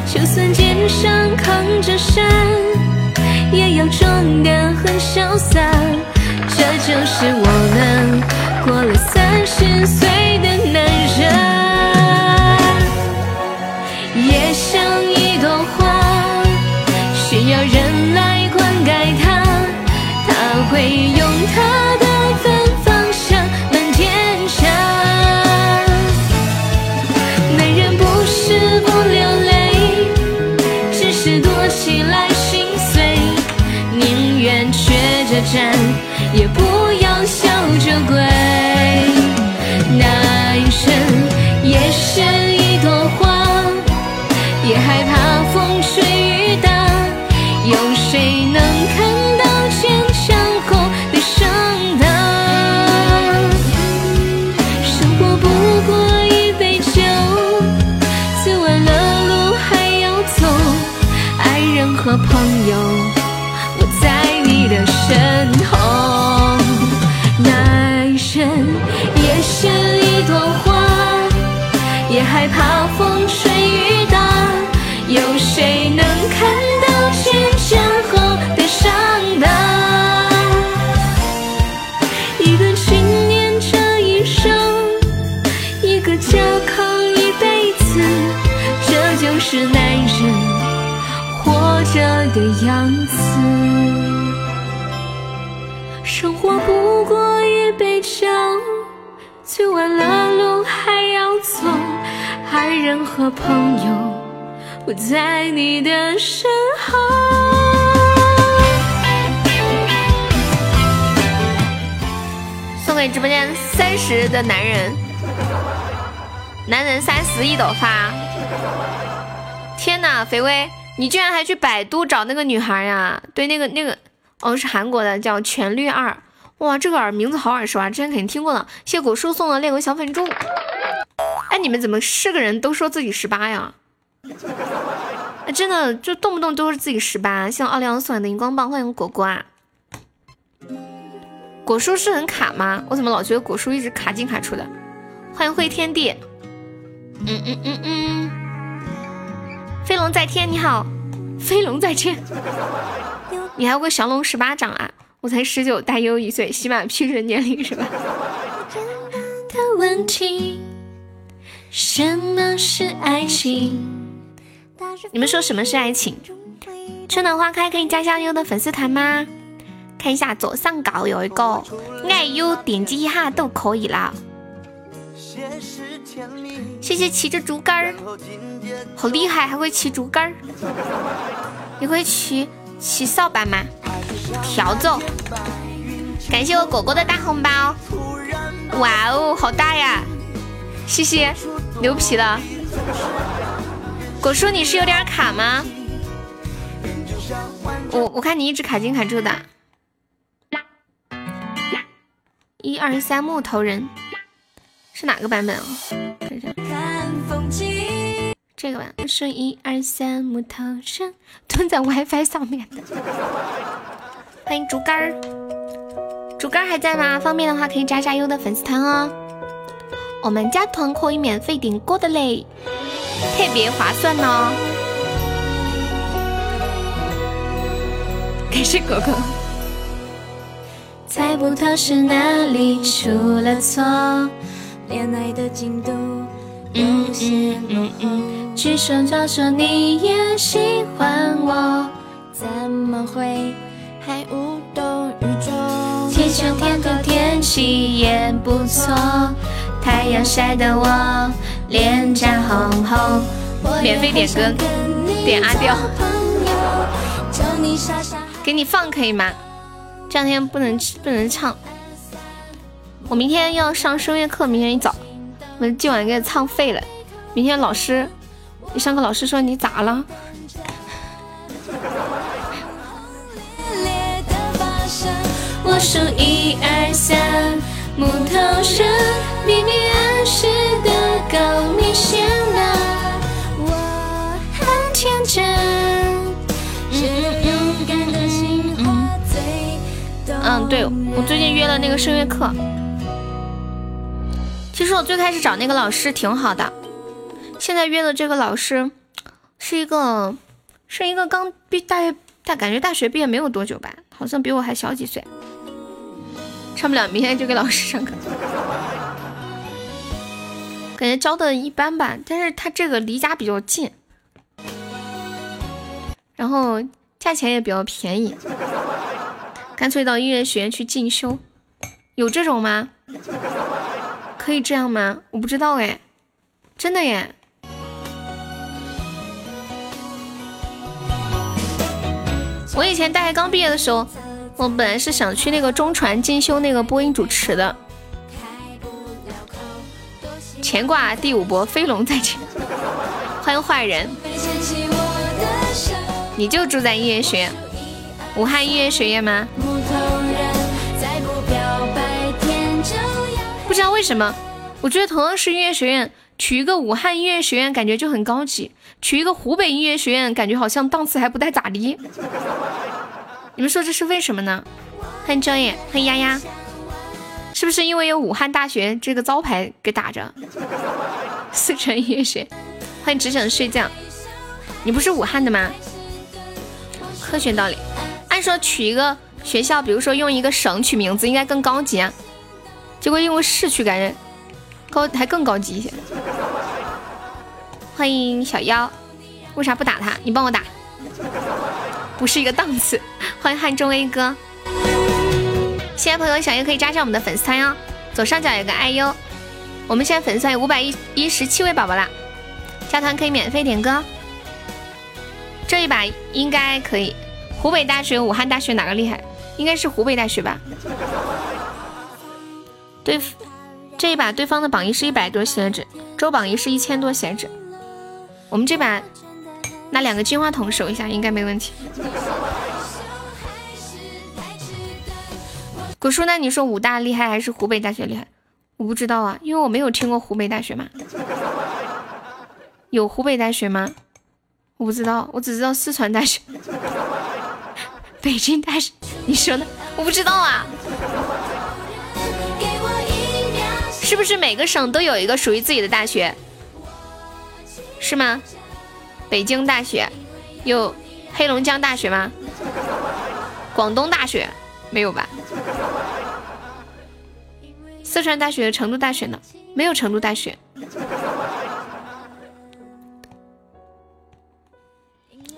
就算肩上扛着山，也要装得很潇洒。这就是我们过了三十岁的害怕风吹雨打，有谁能看到坚强后的伤疤？生活不过一杯酒，醉完了路还要走。爱人和朋友，我在你的身后。男生也是一朵花，也害怕风的样子。生活不过一杯酒，醉完了路还要走。爱人和朋友，我在你的身后。送给直播间三十的男人，男人三十一朵花。天呐，肥威，你居然还去百度找那个女孩呀？对，那个那个，哦，是韩国的，叫全绿二。哇，这个耳名字好耳熟啊，之前肯定听过了。谢果叔送的恋狗小粉猪。哎，你们怎么是个人都说自己十八呀？哎，真的就动不动都是自己十八。像奥利奥送来的荧光棒，欢迎果果啊。果叔是很卡吗？我怎么老觉得果叔一直卡进卡出的？欢迎灰天地。嗯嗯嗯嗯。飞龙在天，你好，飞龙在天。你还有个降龙十八掌啊？我才十九，大优一岁，起码批准年龄是吧？的问题，什么是爱情？你们说什么是爱情？春暖花开可以加下优的粉丝团吗？看一下左上角有一个爱优，点击一下都可以啦。谢谢骑着竹竿儿，好厉害，还会骑竹竿儿。你会骑骑扫把吗？调奏。感谢我果果的大红包。哇哦，好大呀！谢谢，牛皮了。果叔，你是有点卡吗？我我看你一直卡进卡住的。一二三，木头人是哪个版本啊？看一下，这个吧，是一二三，木头人 蹲在 WiFi 上面的。欢迎竹竿儿，竹竿还在吗？方便的话可以加加优的粉丝团哦。我们加团可以免费点歌的嘞，特别划算呢。感谢哥哥。猜不透是哪里出了错，恋爱的进度有些落后。举手招手你也喜欢我，怎么会还无动于衷？天上天空天气也不错，太阳晒得我脸颊红红。免费点歌，点阿刁，给你放可以吗？这两天不能不能唱，我明天要上声乐课，明天一早，我今晚给唱废了。明天老师，你上课老师说你咋了？我数一二三，木头人，秘密暗示的够明显了，我很天真。嗯，对我最近约了那个声乐课。其实我最开始找那个老师挺好的，现在约的这个老师是一个是一个刚毕大学，大感觉大学毕业没有多久吧，好像比我还小几岁。上不了，明天就给老师上课。感觉教的一般吧，但是他这个离家比较近，然后价钱也比较便宜。干脆到音乐学院去进修，有这种吗？可以这样吗？我不知道哎，真的耶！我以前大学刚毕业的时候，我本来是想去那个中传进修那个播音主持的。乾卦第五波，飞龙在前。欢迎坏人，你就住在音乐学院。武汉音乐学院吗？不知道为什么，我觉得同样是音乐学院，取一个武汉音乐学院感觉就很高级，取一个湖北音乐学院感觉好像档次还不太咋地。你们说这是为什么呢？欢迎张野，欢迎丫丫，是不是因为有武汉大学这个招牌给打着？四川音乐学院，欢迎只想睡觉，你不是武汉的吗？科学道理。按说取一个学校，比如说用一个省取名字，应该更高级啊。结果用市取，感觉高还更高级一些。欢迎小妖，为啥不打他？你帮我打，不是一个档次。欢迎汉中 A 哥，新来朋友小优可以加上我们的粉丝团哟。左上角有个爱优，我们现在粉丝团有五百一一十七位宝宝啦，加团可以免费点歌。这一把应该可以。湖北大学、武汉大学哪个厉害？应该是湖北大学吧。对，这一把对方的榜一是一百多血值，周榜一是一千多血值。我们这把拿两个金话筒守一下，应该没问题。古叔，那你说武大厉害还是湖北大学厉害？我不知道啊，因为我没有听过湖北大学嘛。有湖北大学吗？我不知道，我只知道四川大学。北京大学，你说呢？我不知道啊。是不是每个省都有一个属于自己的大学？是吗？北京大学有黑龙江大学吗？广东大学没有吧？四川大学、成都大学呢？没有成都大学。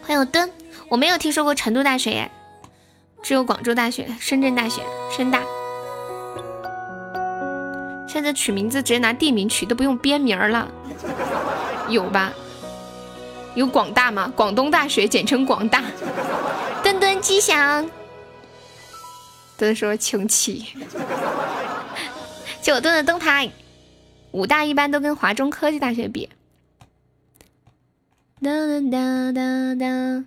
欢迎灯，我没有听说过成都大学耶。只有广州大学、深圳大学、深大。现在取名字直接拿地名取，都不用编名了，有吧？有广大吗？广东大学简称广大。墩墩吉祥。墩说清奇。就我墩的灯牌。武大一般都跟华中科技大学比。哒哒哒哒，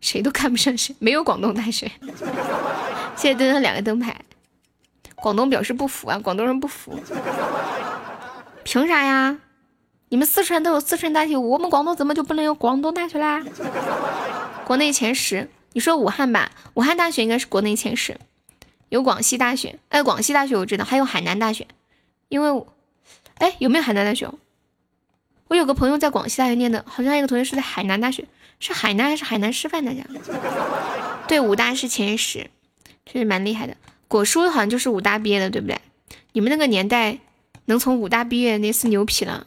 谁都看不上谁，没有广东大学。谢谢墩墩两个灯牌。广东表示不服啊！广东人不服，凭啥呀？你们四川都有四川大学，我们广东怎么就不能有广东大学啦？国内前十，你说武汉吧，武汉大学应该是国内前十，有广西大学，哎，广西大学我知道，还有海南大学，因为，哎，有没有海南大学？我有个朋友在广西大学念的，好像还有个同学是在海南大学，是海南还是海南师范大学？对，武大是前十，确实蛮厉害的。果叔好像就是武大毕业的，对不对？你们那个年代能从武大毕业那是牛皮了，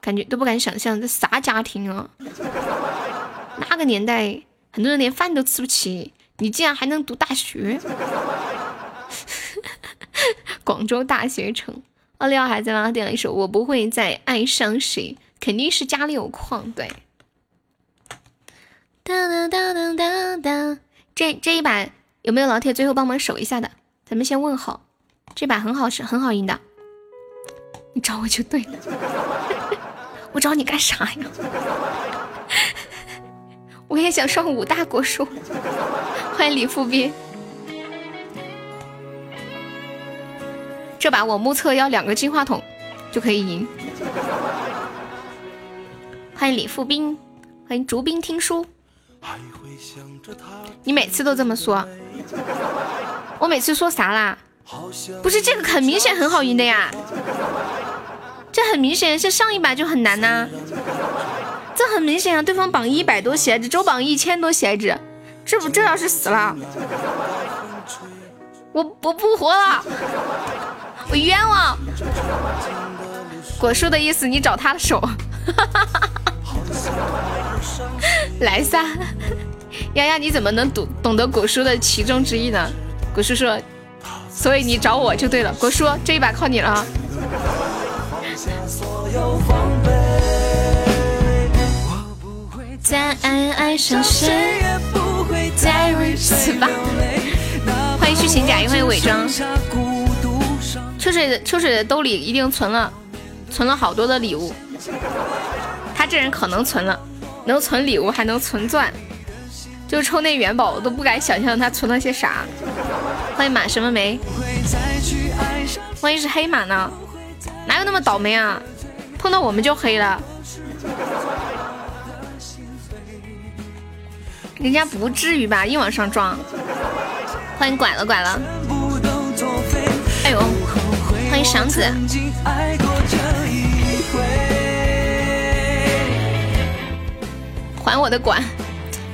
感觉都不敢想象这啥家庭啊！那个年代很多人连饭都吃不起，你竟然还能读大学？广州大学城，奥利奥还在吗？点了一首《我不会再爱上谁》，肯定是家里有矿，对。当当当当当，这这一把。有没有老铁最后帮忙守一下的？咱们先问好，这把很好使，很好赢的。你找我就对了，我找你干啥呀？我也想上五大果树。欢迎李富斌。这把我目测要两个金话筒就可以赢。欢迎李富斌，欢迎竹兵听书。你每次都这么说，我每次说啥啦？不是这个很明显很好赢的呀，这很明显这上一把就很难呐，这很明显啊，对方榜一百多血值，周榜一千多血值，这不这要是死了，我我不活了，我冤枉。果叔的意思，你找他的手，来撒。丫丫，你怎么能懂懂得果叔的其中之一呢？果叔说，所以你找我就对了。果叔，这一把靠你了。再爱爱上谁，再为死吧。欢迎虚情假意，欢迎伪装。秋水的秋水的兜里一定存了，存了好多的礼物。他这人可能存了，能存礼物还能存钻。就抽那元宝，我都不敢想象他存了些啥。欢迎马什么梅，万一是黑马呢？哪有那么倒霉啊？碰到我们就黑了。人家不至于吧？硬往上撞。欢迎拐了拐了。哎呦，欢迎祥子。还我的管，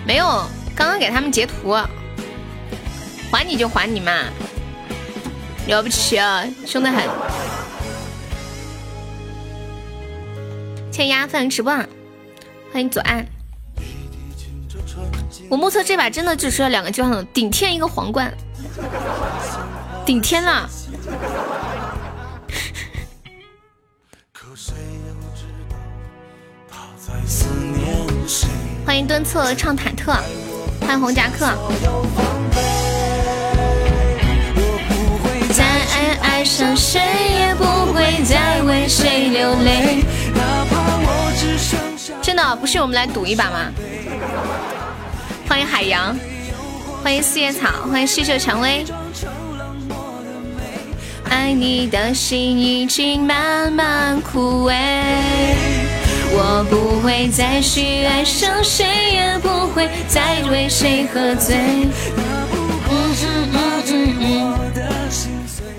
没有。刚刚给他们截图，还你就还你嘛，了不起啊，凶得很。欠压饭吃不，欢迎左岸。我目测这把真的只需要两个就能顶天一个皇冠，顶天了。欢迎敦策唱忐忑。欢迎红夹克。再爱爱上谁，也不会再为谁流泪。真的不是我们来赌一把吗？欢迎海洋，欢迎四叶草，欢迎细秀蔷薇。爱你的心已经慢慢枯萎。我不会再去爱上谁，也不会再为谁喝醉。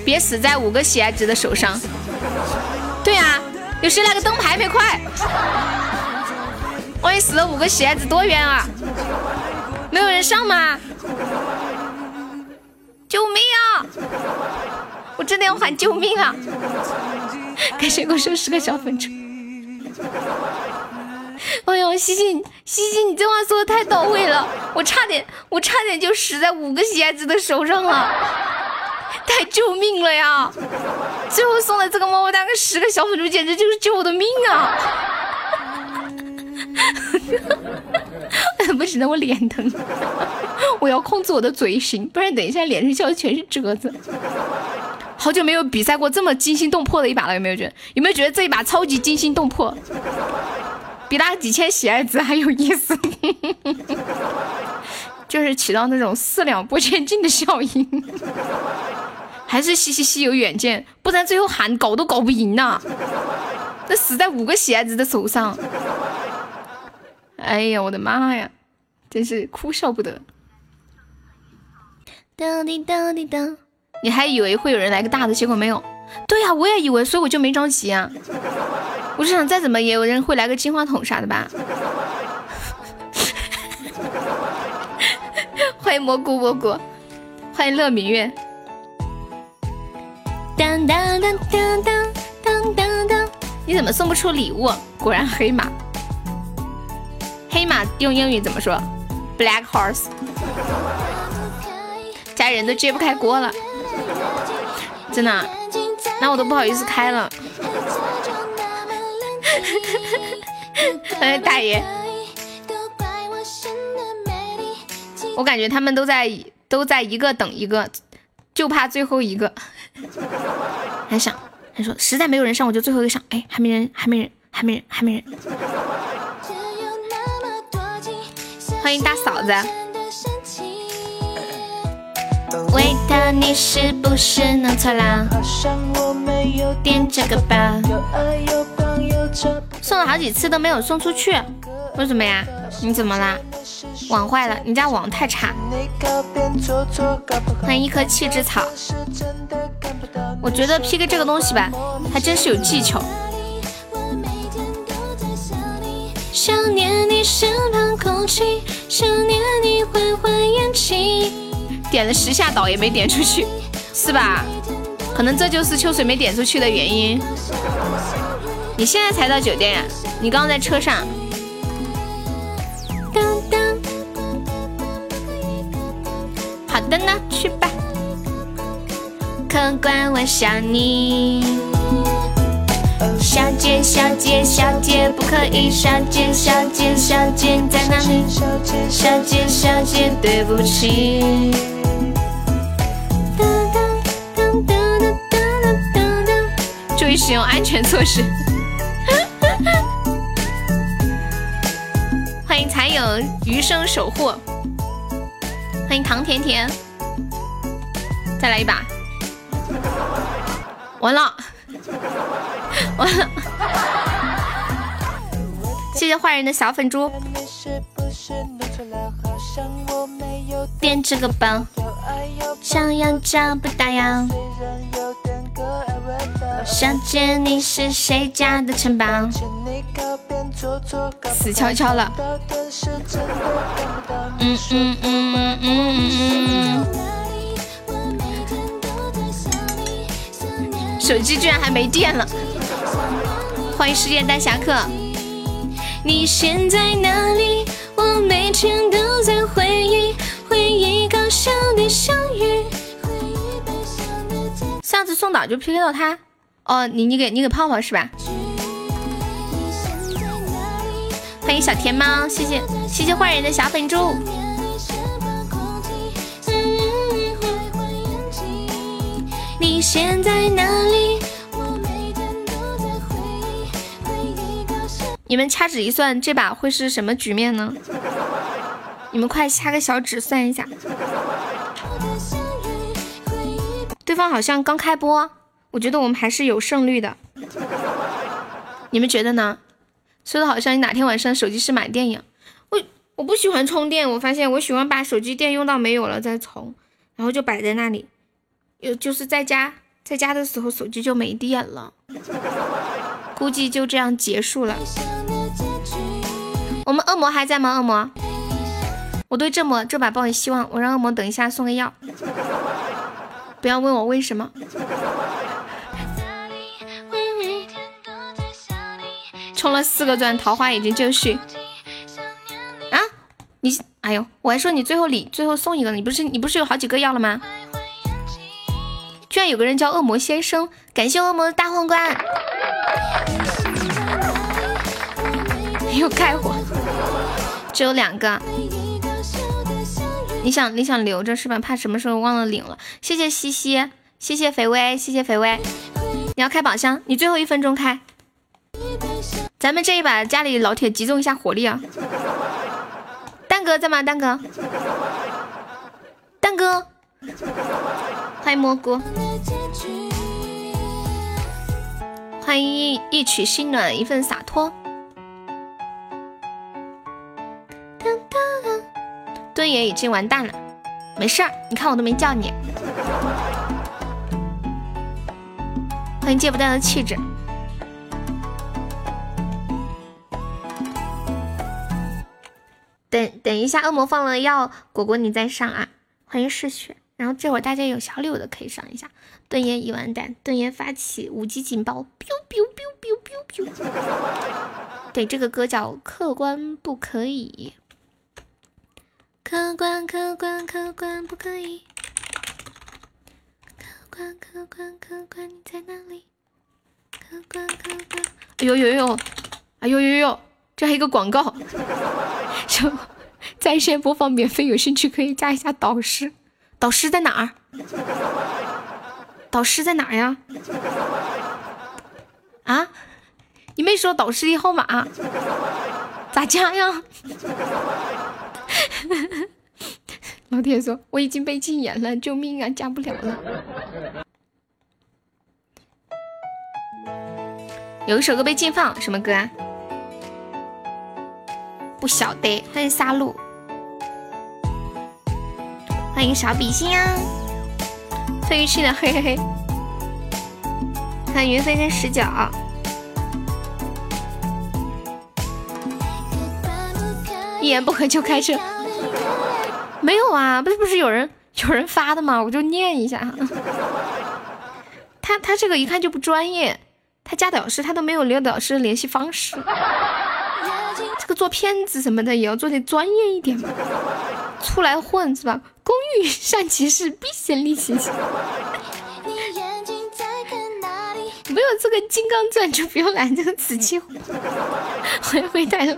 别死在五个喜爱值的手上。对啊，有谁来个灯牌没？快！万一死了五个喜爱值多冤啊！没有人上吗？救命啊！我真的要喊救命啊！感谢我收十个小粉猪。哎呦，西西西西，你这话说的太到位了，我差点我差点就死在五个鞋子的手上了，太救命了呀！最后送的这个么么哒跟十个小粉猪，简直就是救我的命啊！不行了，我脸疼，我要控制我的嘴型，不然等一下脸上笑的全是褶子。好久没有比赛过这么惊心动魄的一把了，有没有觉得？有没有觉得这一把超级惊心动魄？比那几千喜爱值还有意思，就是起到那种四两拨千斤的效应。还是西西西有远见，不然最后喊搞都搞不赢呐！那死在五个喜爱值的手上。哎呀，我的妈呀，真是哭笑不得。当滴当滴当，你还以为会有人来个大的，结果没有。对呀，我也以为，所以我就没着急啊。我是想再怎么也有人会来个金话筒啥的吧。欢迎蘑菇蘑菇，欢迎乐明月。当当当当当当当当，你怎么送不出礼物？果然黑马。黑马用英语怎么说？Black horse。家人都揭不开锅了，真的，那我都不好意思开了。哎，大爷，我感觉他们都在都在一个等一个，就怕最后一个。还想还说实在没有人上，我就最后一个上。哎，还没人，还没人，还没人，还没人。欢迎大嫂子。味道，你是不是弄错了？点这个吧。送了好几次都没有送出去，为什么呀？你怎么啦？网坏了？你家网太差。欢迎一棵气质草。我觉得 PK 这个东西吧，还真是有技巧。想念你身旁空气，想念你缓缓眼睛。点了十下倒也没点出去，是吧？可能这就是秋水没点出去的原因。你现在才到酒店呀？你刚刚在车上。当当。好的呢，去吧。客官，我想你。小姐，小姐，小姐，不可以！小姐，小姐，小姐在哪里？小姐，小姐，对不起。注意使用安全措施。欢迎残友余生守护，欢迎唐甜甜，再来一把，完了。完了，谢谢坏人的小粉猪。点这个包，想要找不到呀。小姐，你是谁家的城堡？死翘翘了。嗯嗯嗯嗯嗯嗯。手机居然还没电了，欢迎世界大侠客。你现在哪里？我每天都在回忆，回忆搞笑的相遇。上次送岛就 PK 到他，哦，你你给你给泡泡是吧？欢迎小甜猫，谢谢谢谢坏人的小粉猪。你现在哪里？你们掐指一算，这把会是什么局面呢？你们快掐个小指算一下。对方好像刚开播，我觉得我们还是有胜率的。你们觉得呢？说的好像你哪天晚上手机是满电一样。我我不喜欢充电，我发现我喜欢把手机电用到没有了再充，然后就摆在那里。有就是在家，在家的时候手机就没电了，估计就这样结束了。我们恶魔还在吗？恶魔，我对这么这把抱有希望，我让恶魔等一下送个药。不要问我为什么。充了四个钻，桃花已经就绪。啊，你，哎呦，我还说你最后礼最后送一个，你不是你不是有好几个要了吗？居然有个人叫恶魔先生，感谢恶魔的大皇冠，又开火，只有两个。你想你想留着是吧？怕什么时候忘了领了。谢谢西西，谢谢肥威，谢谢肥威。你要开宝箱，你最后一分钟开。咱们这一把家里老铁集中一下火力啊！蛋哥在吗？蛋哥，蛋哥，欢迎蘑菇，欢迎一曲心暖一份洒脱。盾爷已经完蛋了，没事儿，你看我都没叫你。欢迎戒不掉的气质。等等一下，恶魔放了药，果果你再上啊！欢迎嗜血。然后这会儿大家有小礼物的可以上一下。盾爷已完蛋，盾爷发起五级警报，biu biu biu biu biu biu。对，这个歌叫客官不可以。客官客官客官不可以。客官客官客官你在哪里？客官客官。哎呦呦呦！哎呦呦呦！还有一个广告，就在线播放免费，有兴趣可以加一下导师。导师在哪儿？导师在哪儿呀？啊？你没说导师的号码？咋加呀？老铁说我已经被禁言了，救命啊！加不了了。有一首歌被禁放，什么歌啊？不晓得，欢迎杀戮，欢迎小比心啊，飞鱼去的嘿嘿嘿，欢迎云飞跟十九，一言不合就开车，没有啊，不是不是有人有人发的吗？我就念一下，他他这个一看就不专业，他加导师他都没有留导师的联系方式。这个做骗子什么的也要做的专业一点嘛，出来混是吧？工欲善其事，必先利其器。没有这个《金刚钻》就不用揽这个瓷器活。回回带了。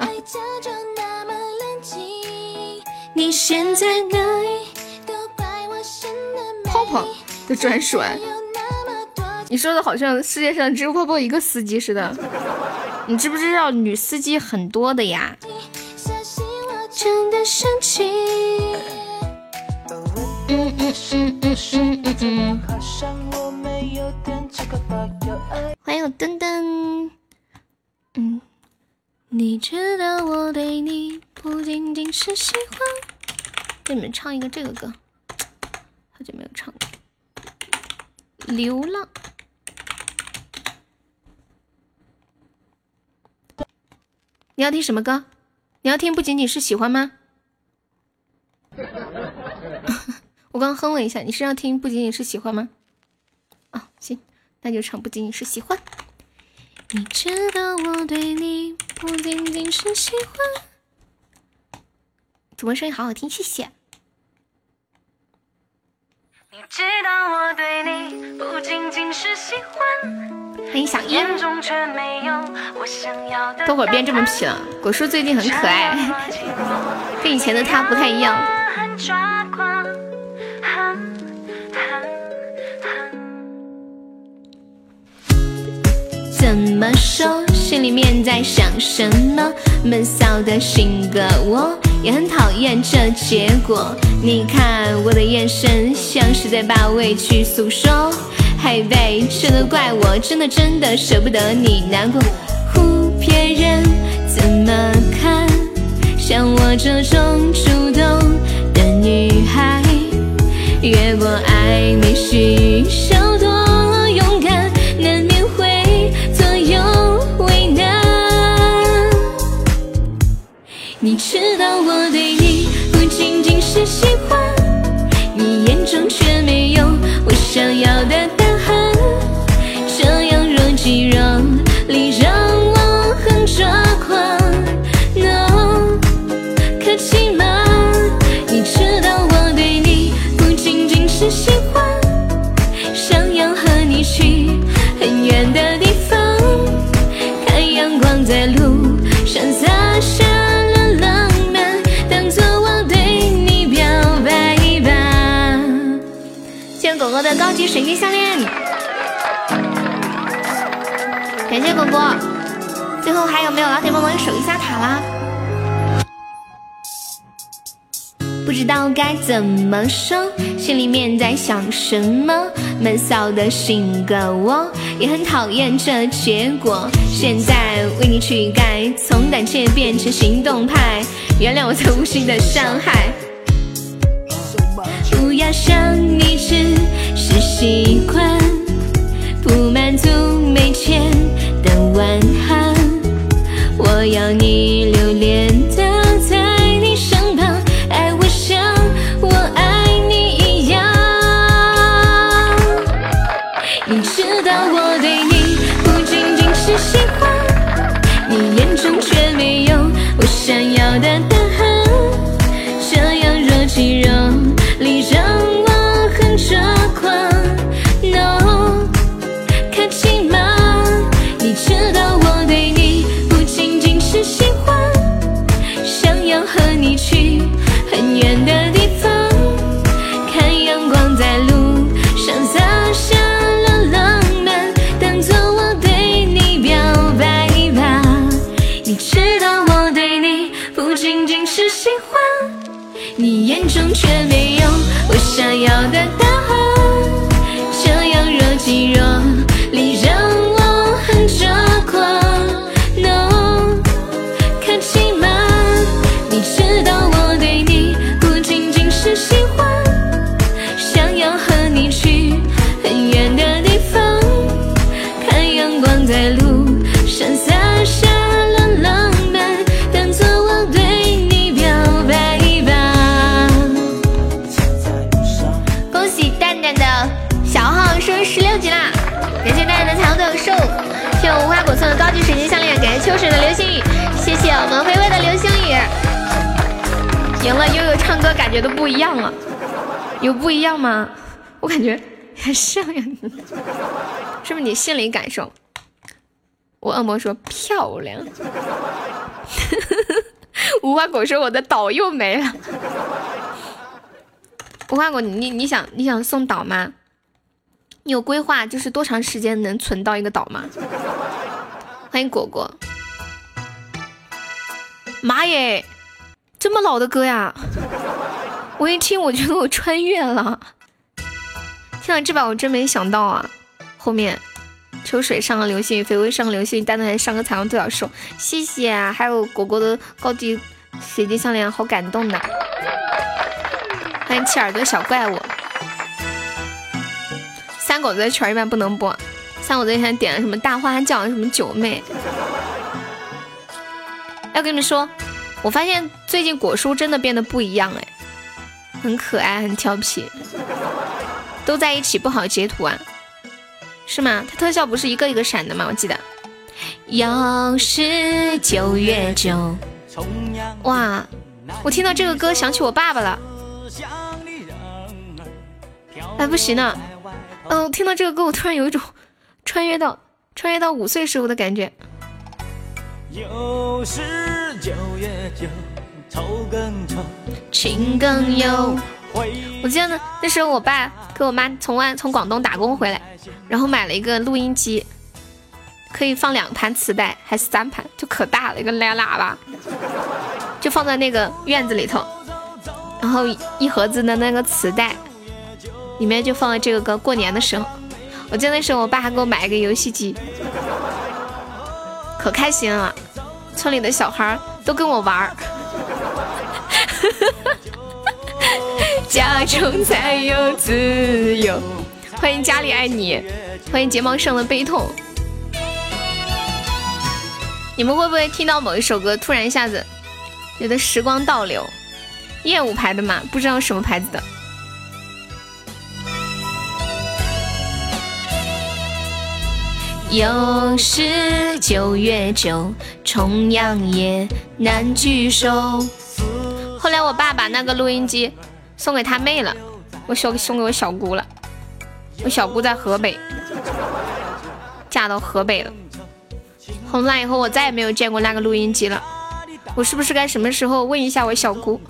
泡泡的专属啊！你说的好像世界上只有泡泡一个司机似的。你知不知道女司机很多的呀？欢迎我噔噔。嗯，你知道我对你不仅仅是喜欢。给你们唱一个这个歌，好久没有唱过。流浪。你要听什么歌？你要听不仅仅是喜欢吗？我刚哼了一下，你是要听不仅仅是喜欢吗？哦，行，那就唱不仅仅是喜欢。你知道我对你不仅仅是喜欢。主播声音好好听，谢谢。你知道我对你不仅仅是喜欢。欢迎小一。都会变这么皮了。果叔最近很可爱，跟以前的他不太一样。怎么说？心里面在想什么？闷骚的性格，我也很讨厌这结果。你看我的眼神，像是在把委屈诉说。嘿贝，这都怪我，真的真的舍不得你难过。呼，别人怎么看？像我这种主动的女孩，越过暧昧需要水晶项链，感谢果果。最后还有没有老铁帮忙守一下塔啦？不知道该怎么说，心里面在想什么？闷骚的性格，我也很讨厌这结果。现在为你去改，从胆怯变成行动派，原谅我这无心的伤害。不要想你只是习惯，赢了，悠悠唱歌感觉都不一样了，有不一样吗？我感觉还像呀，是不是你心理感受？我恶魔说漂亮，无花果说我的岛又没了。无花果，你你想你想送岛吗？你有规划就是多长时间能存到一个岛吗？欢迎果果。妈耶，这么老的歌呀！我一听我觉得我穿越了。天啊，这把我真没想到啊！后面秋水上个流星雨，绯闻上个流星雨，蛋蛋还上个彩虹独角兽，谢谢！还有果果的高级水晶项链，好感动的。欢迎切耳朵小怪物。三狗子的圈一般不能播，三狗子以前点了什么大花轿，什么九妹。要跟你们说，我发现最近果蔬真的变得不一样哎，很可爱，很调皮，都在一起不好截图啊，是吗？他特效不是一个一个闪的吗？我记得。又是九月九，哇！我听到这个歌想起我爸爸了。哎，不行呢，嗯、我听到这个歌，我突然有一种穿越到穿越到五岁时候的感觉。又是九月九，愁更愁，情更忧。我记得呢，那时候我爸给我妈从外从广东打工回来，然后买了一个录音机，可以放两盘磁带，还是三盘，就可大了一个蓝喇叭，就放在那个院子里头，然后一盒子的那个磁带，里面就放了这个歌。过年的时候，我记得那时候我爸还给我买一个游戏机，可开心了，村里的小孩都跟我玩儿。家中才有自由。欢迎家里爱你，欢迎睫毛上的悲痛。你们会不会听到某一首歌，突然一下子觉得时光倒流？燕舞牌的嘛，不知道什么牌子的。又是九月九，重阳夜难聚首。后来我爸把那个录音机送给他妹了，我小送给我小姑了。我小姑在河北，嫁到河北了。从那以后，我再也没有见过那个录音机了。我是不是该什么时候问一下我小姑，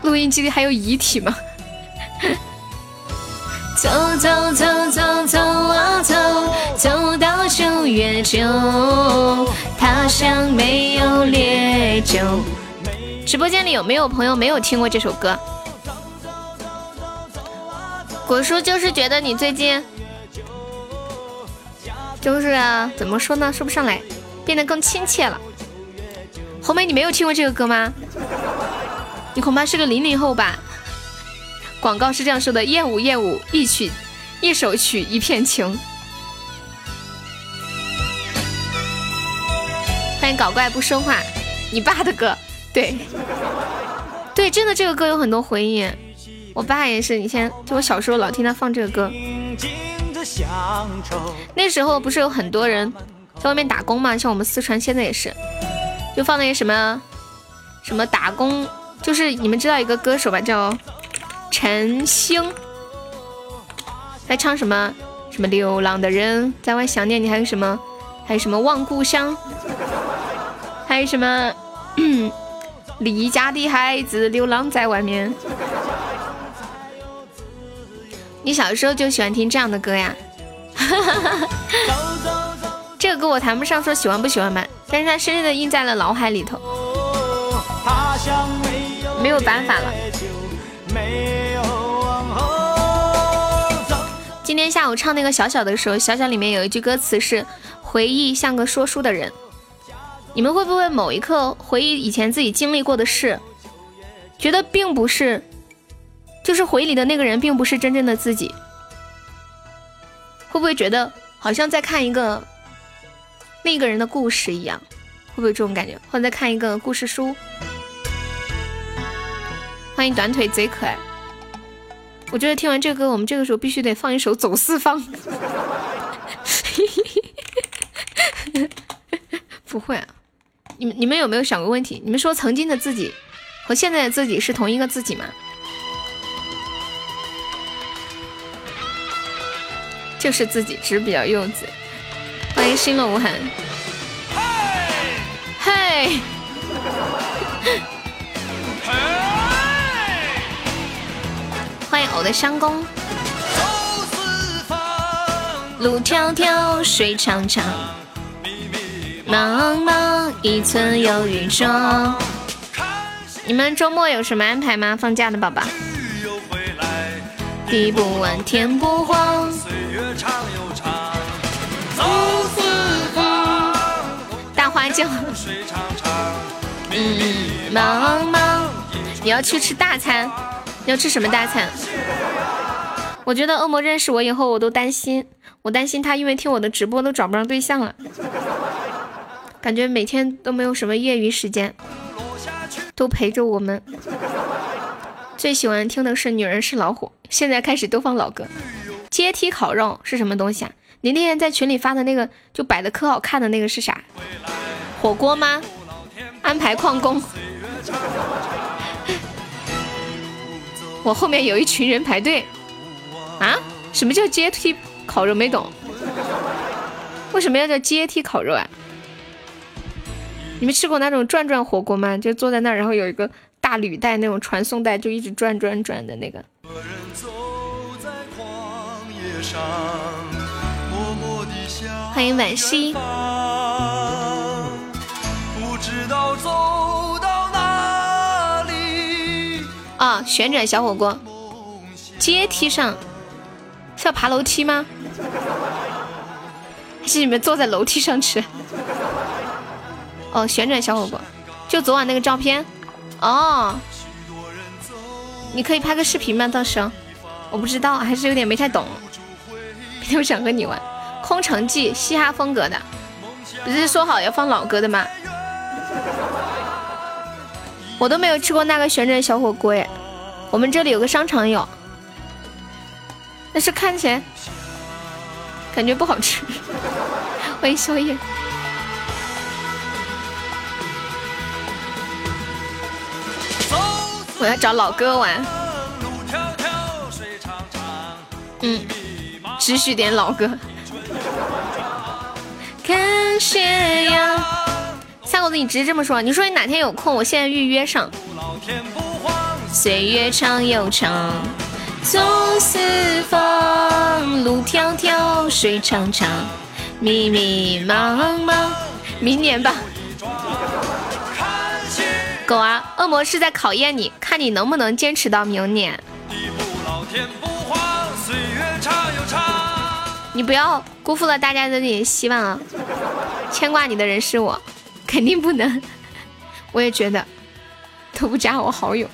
录音机里还有遗体吗？走走走走走啊走，走到九月九，他乡没有烈酒。直播间里有没有朋友没有听过这首歌？果叔就是觉得你最近，就是怎么说呢，说不上来，变得更亲切了。红梅，你没有听过这个歌吗？你恐怕是个零零后吧。广告是这样说的：燕舞燕舞，一曲一首曲一片情。欢迎搞怪不说话，你爸的歌，对，对，真的这个歌有很多回忆。我爸也是，以前就我小时候老听他放这个歌。那时候不是有很多人在外面打工嘛，像我们四川现在也是，就放那些什么什么打工，就是你们知道一个歌手吧，叫陈星，在唱什么什么流浪的人在外想念你，还有什么还有什么望故乡，还有什么离家的孩子流浪在外面。你小时候就喜欢听这样的歌呀？这个歌我谈不上说喜欢不喜欢吧，但是它深深的印在了脑海里头，没有办法了。今天下午唱那个小小的时候，小小里面有一句歌词是“回忆像个说书的人”，你们会不会某一刻回忆以前自己经历过的事，觉得并不是？就是回忆里的那个人，并不是真正的自己，会不会觉得好像在看一个另一个人的故事一样？会不会这种感觉？或者在看一个故事书？欢迎短腿贼可爱。我觉得听完这歌，我们这个时候必须得放一首《走四方》。不会啊，你们你们有没有想过问题？你们说曾经的自己和现在的自己是同一个自己吗？就是自己，只是比较幼稚。欢迎心乐无痕。嘿，欢迎偶的相公。路迢迢，水长长，茫茫一寸有余中。你们周末有什么安排吗？放假的宝宝。地不稳，天不慌。大花轿。嗯，茫茫。你要去吃大餐？你要吃什么大餐？我觉得恶魔认识我以后，我都担心，我担心他因为听我的直播都找不上对象了，感觉每天都没有什么业余时间，都陪着我们。最喜欢听的是《女人是老虎》，现在开始都放老歌。阶梯烤肉是什么东西啊？你那天在群里发的那个，就摆的可好看的那个是啥？火锅吗？安排矿工。我后面有一群人排队。啊？什么叫阶梯烤肉？没懂。为什么要叫阶梯烤肉啊？你们吃过那种转转火锅吗？就坐在那儿，然后有一个。大履带那种传送带就一直转转转的那个。欢迎惋惜。啊，旋转小火锅，阶梯上是要爬楼梯吗？还是你们坐在楼梯上吃？哦，旋转小火锅，就昨晚那个照片。哦，你可以拍个视频吗？到时候我不知道，还是有点没太懂。我想和你玩《空城计》，嘻哈风格的，不是说好要放老歌的吗？我都没有吃过那个旋转小火锅耶，我们这里有个商场有，但是看起来感觉不好吃。欢迎宵夜。我要找老歌玩，嗯，只许点老歌。看斜阳，夏狗子，你直接这么说，你说你哪天有空，我现在预约上。岁月长又长，总是风，路迢迢，水长长，迷迷茫茫。明年吧。狗啊，恶魔是在考验你，看你能不能坚持到明年。你不要辜负了大家的那点希望啊！牵挂你的人是我，肯定不能。我也觉得，都不加我好友。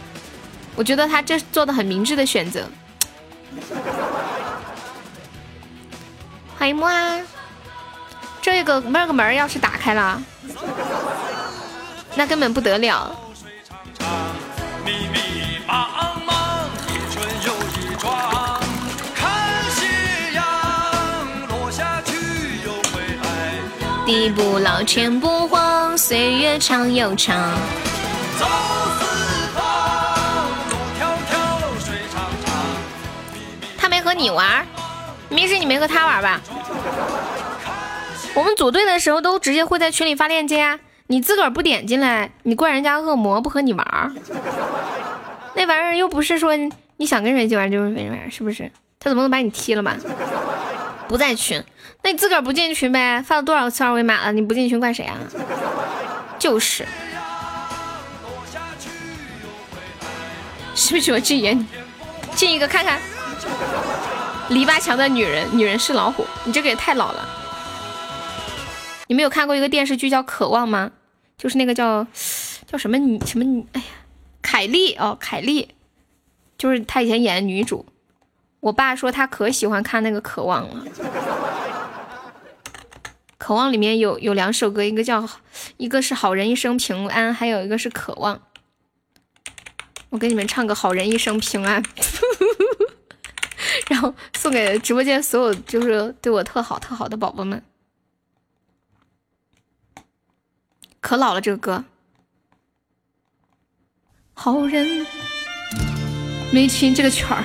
我觉得他这做的很明智的选择。欢迎木啊！这个那个门要是打开了，那根本不得了。地不老，天不荒，岁月长又长。他没和你玩，明是你没和他玩吧？我们组队的时候都直接会在群里发链接啊，你自个儿不点进来，你怪人家恶魔不和你玩儿。那玩意儿又不是说你想跟谁玩就跟谁玩，是不是？他怎么能把你踢了嘛？不在群。那你自个儿不进群呗？发了多少次二维码了？你不进群怪谁啊？就是，是不是我禁言？进一个看看。篱笆墙的女人，女人是老虎。你这个也太老了。你们有看过一个电视剧叫《渴望》吗？就是那个叫叫什么女什么女？哎呀，凯丽哦，凯丽，就是她以前演的女主。我爸说他可喜欢看那个《渴望》了。渴望里面有有两首歌，一个叫一个是好人一生平安，还有一个是渴望。我给你们唱个好人一生平安，然后送给直播间所有就是对我特好特好的宝宝们。可老了这个歌，好人没听这个曲儿。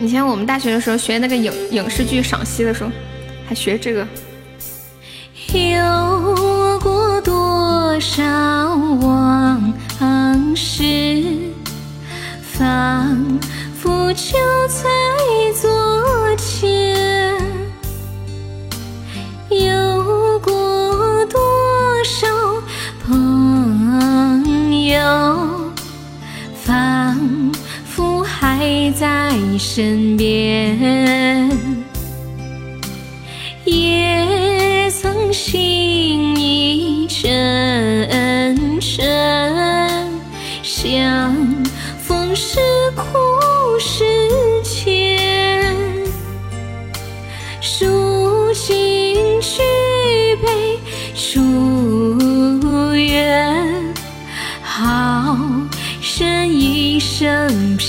以前我们大学的时候学那个影影视剧赏析的时候，还学这个。有过多少往事，放佛就在昨天；有过多少朋友，仿佛。还在身边，也曾心意真诚，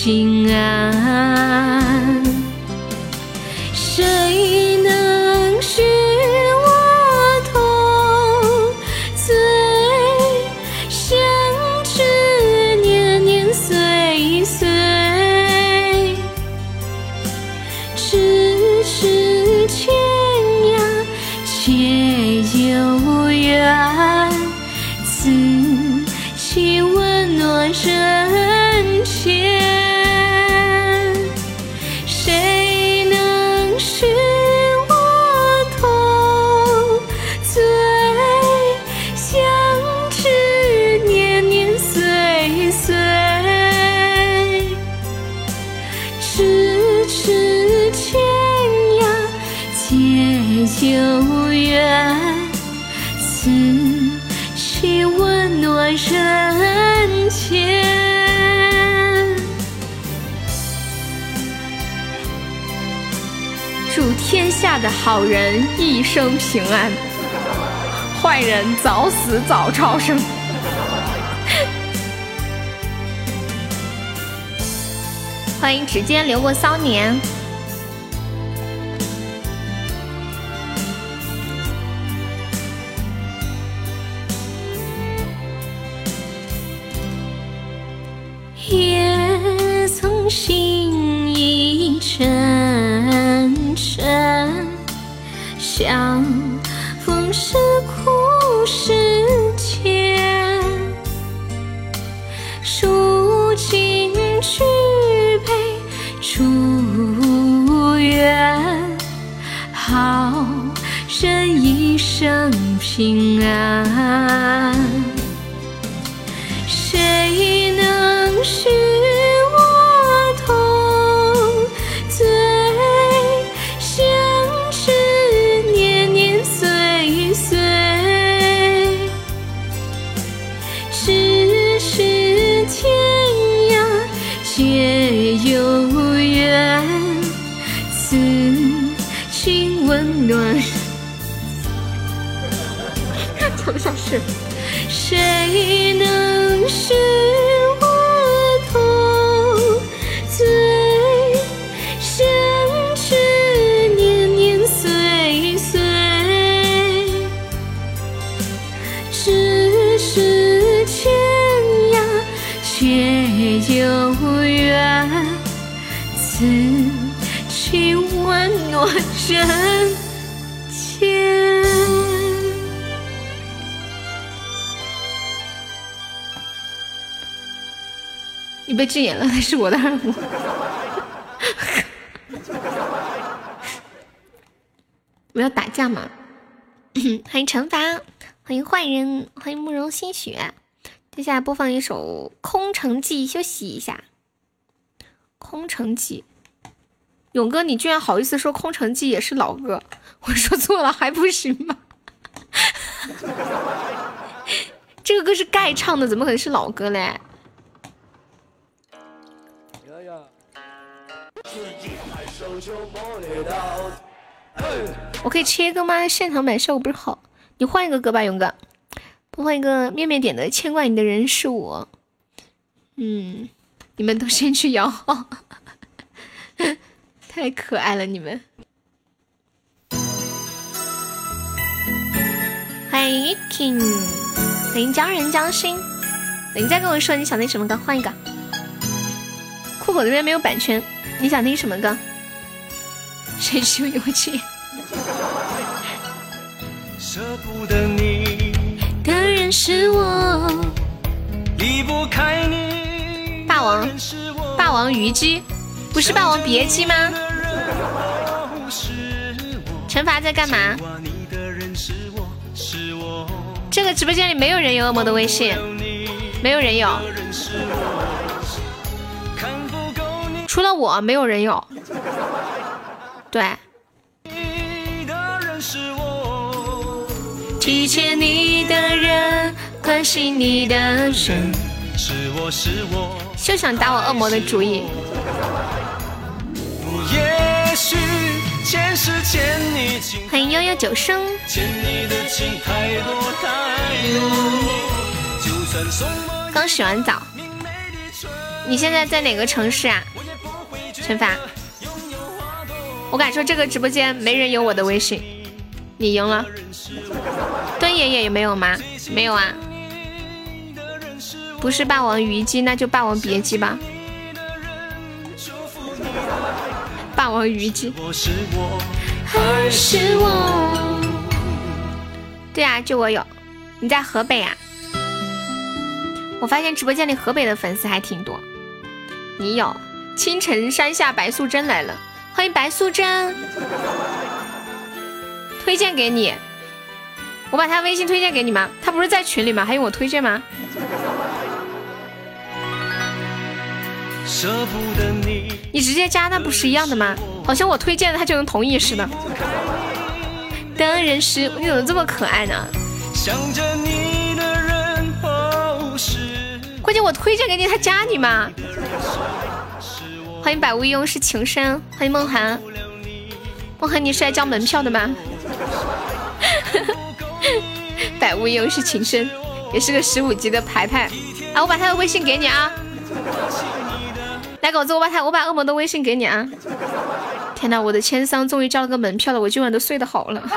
心啊。好人一生平安，坏人早死早超生。欢迎指尖流过骚年。相逢是苦是甜，数尽举杯祝愿好人一生平安。不被禁言了，他是我的二五。我要打架吗？欢迎惩罚，欢迎坏人，欢迎慕容新雪。接下来播放一首《空城计》，休息一下。《空城计》，勇哥，你居然好意思说《空城计》也是老歌？我说错了还不行吗？这个歌是盖唱的，怎么可能是老歌嘞？我可以切歌吗？现场版效果不是好，你换一个歌吧，勇哥。播放一个面面点的《牵挂你的人是我》。嗯，你们都先去摇号，太可爱了，你们。欢迎 King，欢迎江人江心。你再跟我说你想听什么歌，换一个。酷狗这边没有版权。你想听什么歌？谁是有情？舍不得你的人是我，离不开你。霸王，霸王虞姬，不是霸王别姬吗？惩罚在干嘛？这个直播间里没有人有恶魔的微信，没有人有。除了我，没有人有。对。提携你的人，关心你的人，是我是我。休想打我恶魔的主意。欢迎悠悠九生。刚洗完澡。你现在在哪个城市啊？惩罚，我敢说这个直播间没人有我的微信，你赢了。墩爷爷有没有吗？没有啊。不是霸王虞姬，那就霸王别姬吧。霸王虞姬。还是我。对啊，就我有。你在河北啊？我发现直播间里河北的粉丝还挺多。你有。青城山下白素贞来了，欢迎白素贞，推荐给你，我把他微信推荐给你吗？他不是在群里吗？还用我推荐吗？你直接加那不是一样的吗？好像我推荐了他就能同意似的。的人是，你怎么这么可爱呢？想着你的人关键我推荐给你，他加你吗？欢迎百无一用是情深，欢迎梦涵，梦涵你是来交门票的吗？百无一用是情深，也是个十五级的牌牌，啊，我把他的微信给你啊，来狗子，我把他我把恶魔的微信给你啊，天哪，我的千桑终于交了个门票了，我今晚都睡得好了，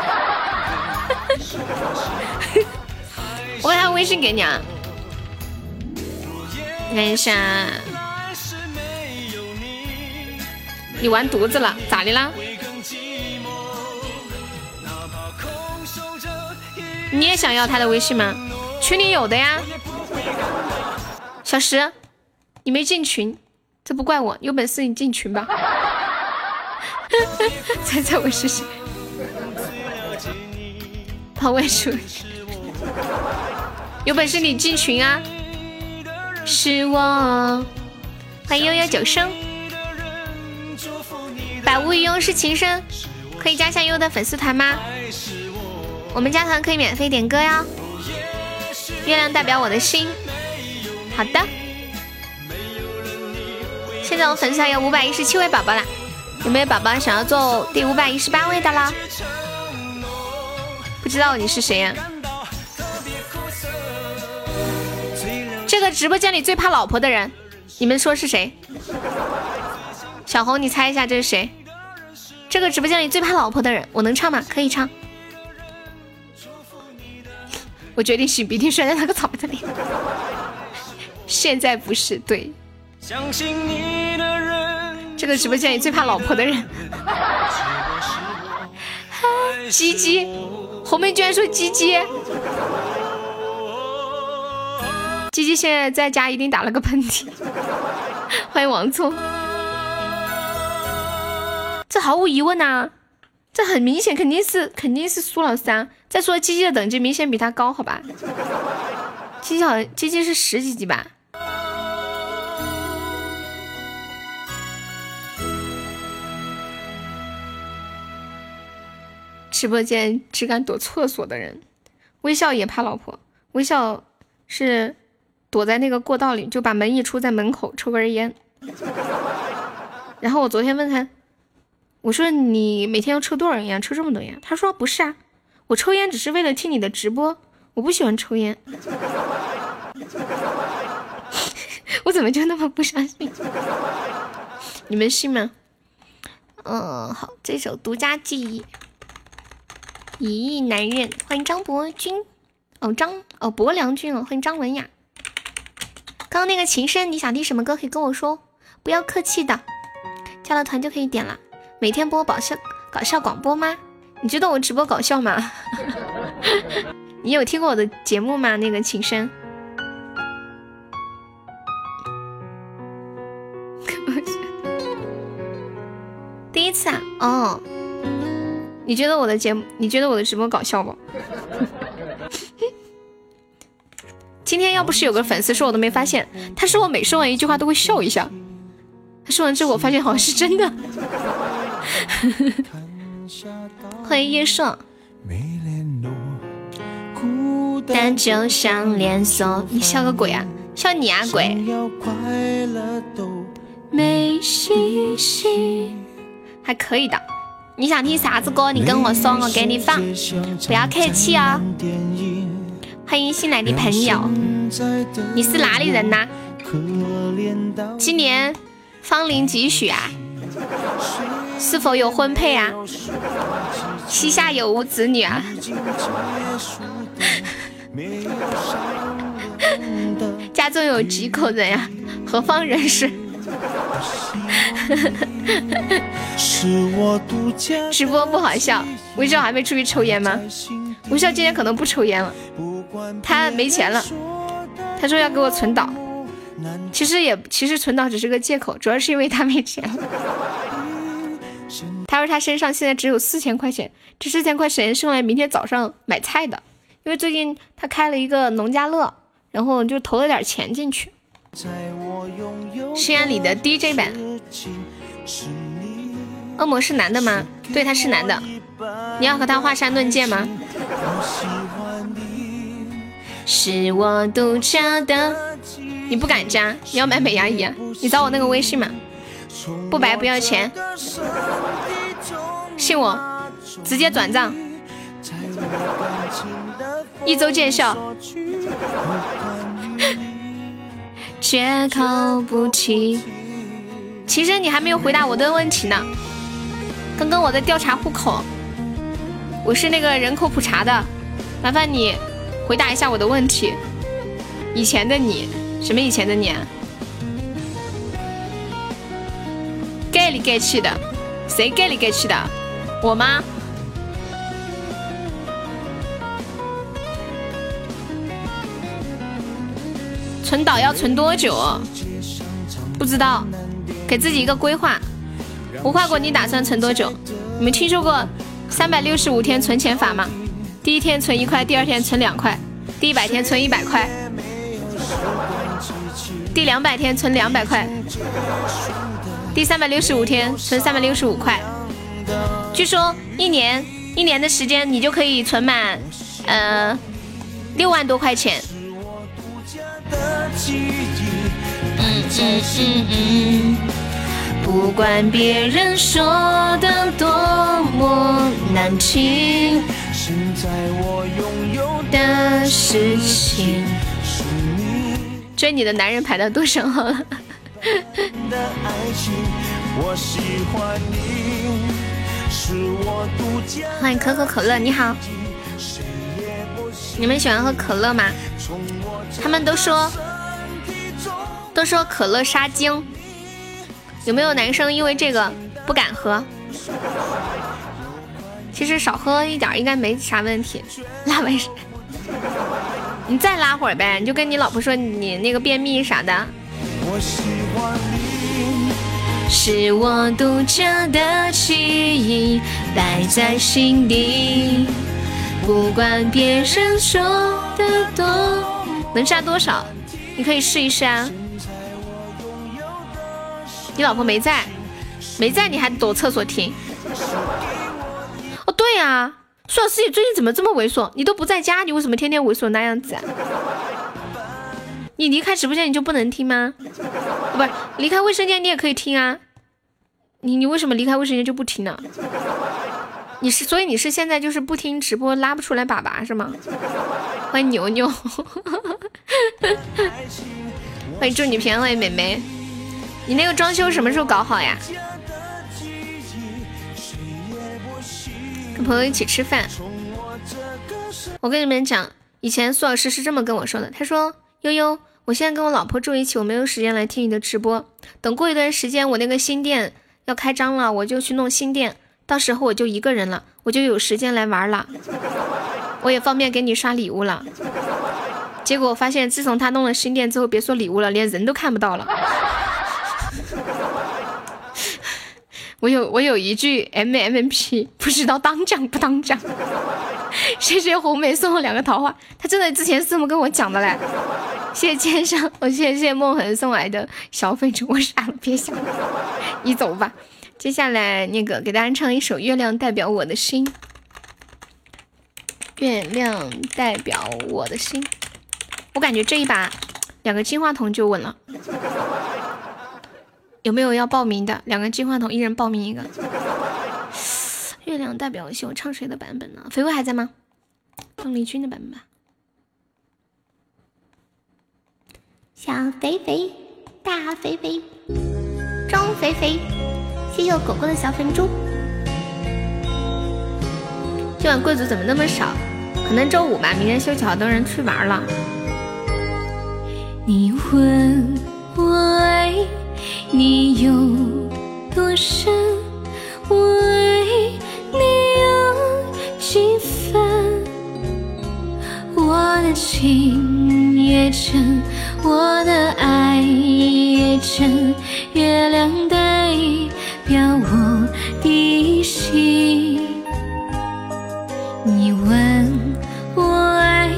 我把他微信给你啊，看一下。你完犊子了，咋的啦？你也想要他的微信吗？群里有的呀。小石，你没进群，这不怪我，有本事你进群吧。猜猜我是谁？跑外出，有本事你进群啊！是我，欢迎悠悠九生，百无一用是情深，可以加下悠悠的粉丝团吗？我们加团可以免费点歌哟。月亮代表我的心，好的。现在我粉丝团有五百一十七位宝宝啦，有没有宝宝想要做第五百一十八位的啦？不知道你是谁呀？这个直播间里最怕老婆的人，你们说是谁？小红，你猜一下这是谁？这个直播间里最怕老婆的人，我能唱吗？可以唱。我决定擤鼻涕摔在那个草子里。现在不是对。这个直播间里最怕老婆的人。鸡鸡。红梅居然说鸡鸡，鸡鸡现在在家一定打了个喷嚏。欢迎王聪，这毫无疑问呐，这很明显肯定是肯定是苏老三。再说鸡鸡的等级明显比他高，好吧？鸡鸡好像鸡鸡是十几级吧？直播间只敢躲厕所的人，微笑也怕老婆。微笑是躲在那个过道里，就把门一出，在门口抽根烟。然后我昨天问他，我说你每天要抽多少烟？抽这么多烟？他说不是啊，我抽烟只是为了听你的直播，我不喜欢抽烟。我怎么就那么不相信？你们信吗？嗯，好，这首独家记忆。一亿男人，欢迎张博君，哦张哦博良君哦，欢迎张文雅。刚刚那个琴声，你想听什么歌可以跟我说，不要客气的，加了团就可以点了。每天播搞笑搞笑广播吗？你觉得我直播搞笑吗？你有听过我的节目吗？那个琴声，第一次啊，哦。你觉得我的节目？你觉得我的直播搞笑不？今天要不是有个粉丝说，我都没发现。他说我每说完一句话都会笑一下。他说完之后，我发现好像是真的。欢迎叶硕。但就像连锁，你笑个鬼啊！笑你啊鬼！没信息，还可以的。你想听啥子歌？你跟我说，我给你放。不要客气哦。欢迎新来的朋友，你是哪里人呐？今年芳龄几许啊？是否有婚配啊？膝下有无子女啊？家中有几口人呀？何方人士？直播不好笑，微笑还没出去抽烟吗？微笑今天可能不抽烟了，他没钱了，他说要给我存档，其实也其实存档只是个借口，主要是因为他没钱了。他说他身上现在只有四千块钱，这四千块钱是用来明天早上买菜的，因为最近他开了一个农家乐，然后就投了点钱进去。西安里的 DJ 版，恶魔是男的吗？对，他是男的。你要和他华山论剑吗？是我独家的，你不敢加，你要买美牙仪啊？你找我那个微信嘛，不白不要钱，信我，直接转账，一周见效。绝口不提。其实你还没有回答我的问题呢。刚刚我在调查户口，我是那个人口普查的，麻烦你回答一下我的问题。以前的你，什么以前的你？gay 里 gay 气的，谁 gay 里 gay 气的？我吗？存档要存多久？不知道，给自己一个规划。无花果，你打算存多久？你们听说过三百六十五天存钱法吗？第一天存一块，第二天存两块，第一百天存一百块，第两百天存两百块，第三百六十五天存三百六十五块。据说一年一年的时间，你就可以存满，呃，六万多块钱。嗯嗯嗯嗯，不管别人说的多么难听。现在我拥有的事情。追你的男人排到多少号了？欢欢迎可口可乐，你好。你们喜欢喝可乐吗？他们都说都说可乐杀精，有没有男生因为这个不敢喝？其实少喝一点应该没啥问题。拉完，你再拉会儿呗，你就跟你老婆说你那个便秘啥的。是我独家的记忆，摆在心底，不管别人说的多。能杀多少？你可以试一试啊。你老婆没在，没在你还躲厕所听？哦，对呀，苏老师，你最近怎么这么猥琐？你都不在家，你为什么天天猥琐那样子啊？你离开直播间你就不能听吗？不是，离开卫生间你也可以听啊。你你为什么离开卫生间就不听呢？你是所以你是现在就是不听直播拉不出来粑粑是吗？欢迎牛牛，欢迎祝你平安，欢迎美眉。你那个装修什么时候搞好呀？跟朋友一起吃饭，我跟你们讲，以前苏老师是这么跟我说的。他说：“悠悠，我现在跟我老婆住一起，我没有时间来听你的直播。等过一段时间，我那个新店要开张了，我就去弄新店，到时候我就一个人了，我就有时间来玩了，我也方便给你刷礼物了。”结果我发现，自从他弄了新店之后，别说礼物了，连人都看不到了。我有我有一句 M M P，不知道当讲不当讲。谢谢红梅送我两个桃花，他真的之前是这么跟我讲的嘞。谢谢千山，我谢谢梦痕送来的小粉猪，我傻了，别想了，你走吧。接下来那个给大家唱一首《月亮代表我的心》，月亮代表我的心。我感觉这一把两个金话筒就稳了。有没有要报名的？两个金话筒，一人报名一个。月亮代表秀，唱谁的版本呢？肥肥还在吗？邓丽君的版本吧。小肥肥，大肥肥，张肥肥。谢谢我狗狗的小粉猪。今晚贵族怎么那么少？可能周五吧，明天休息，好多人去玩了。你问我爱。你有多深，我爱你有几分？我的情也真，我的爱也真，月亮代表我的心。你问我爱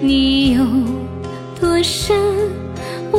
你有多深？我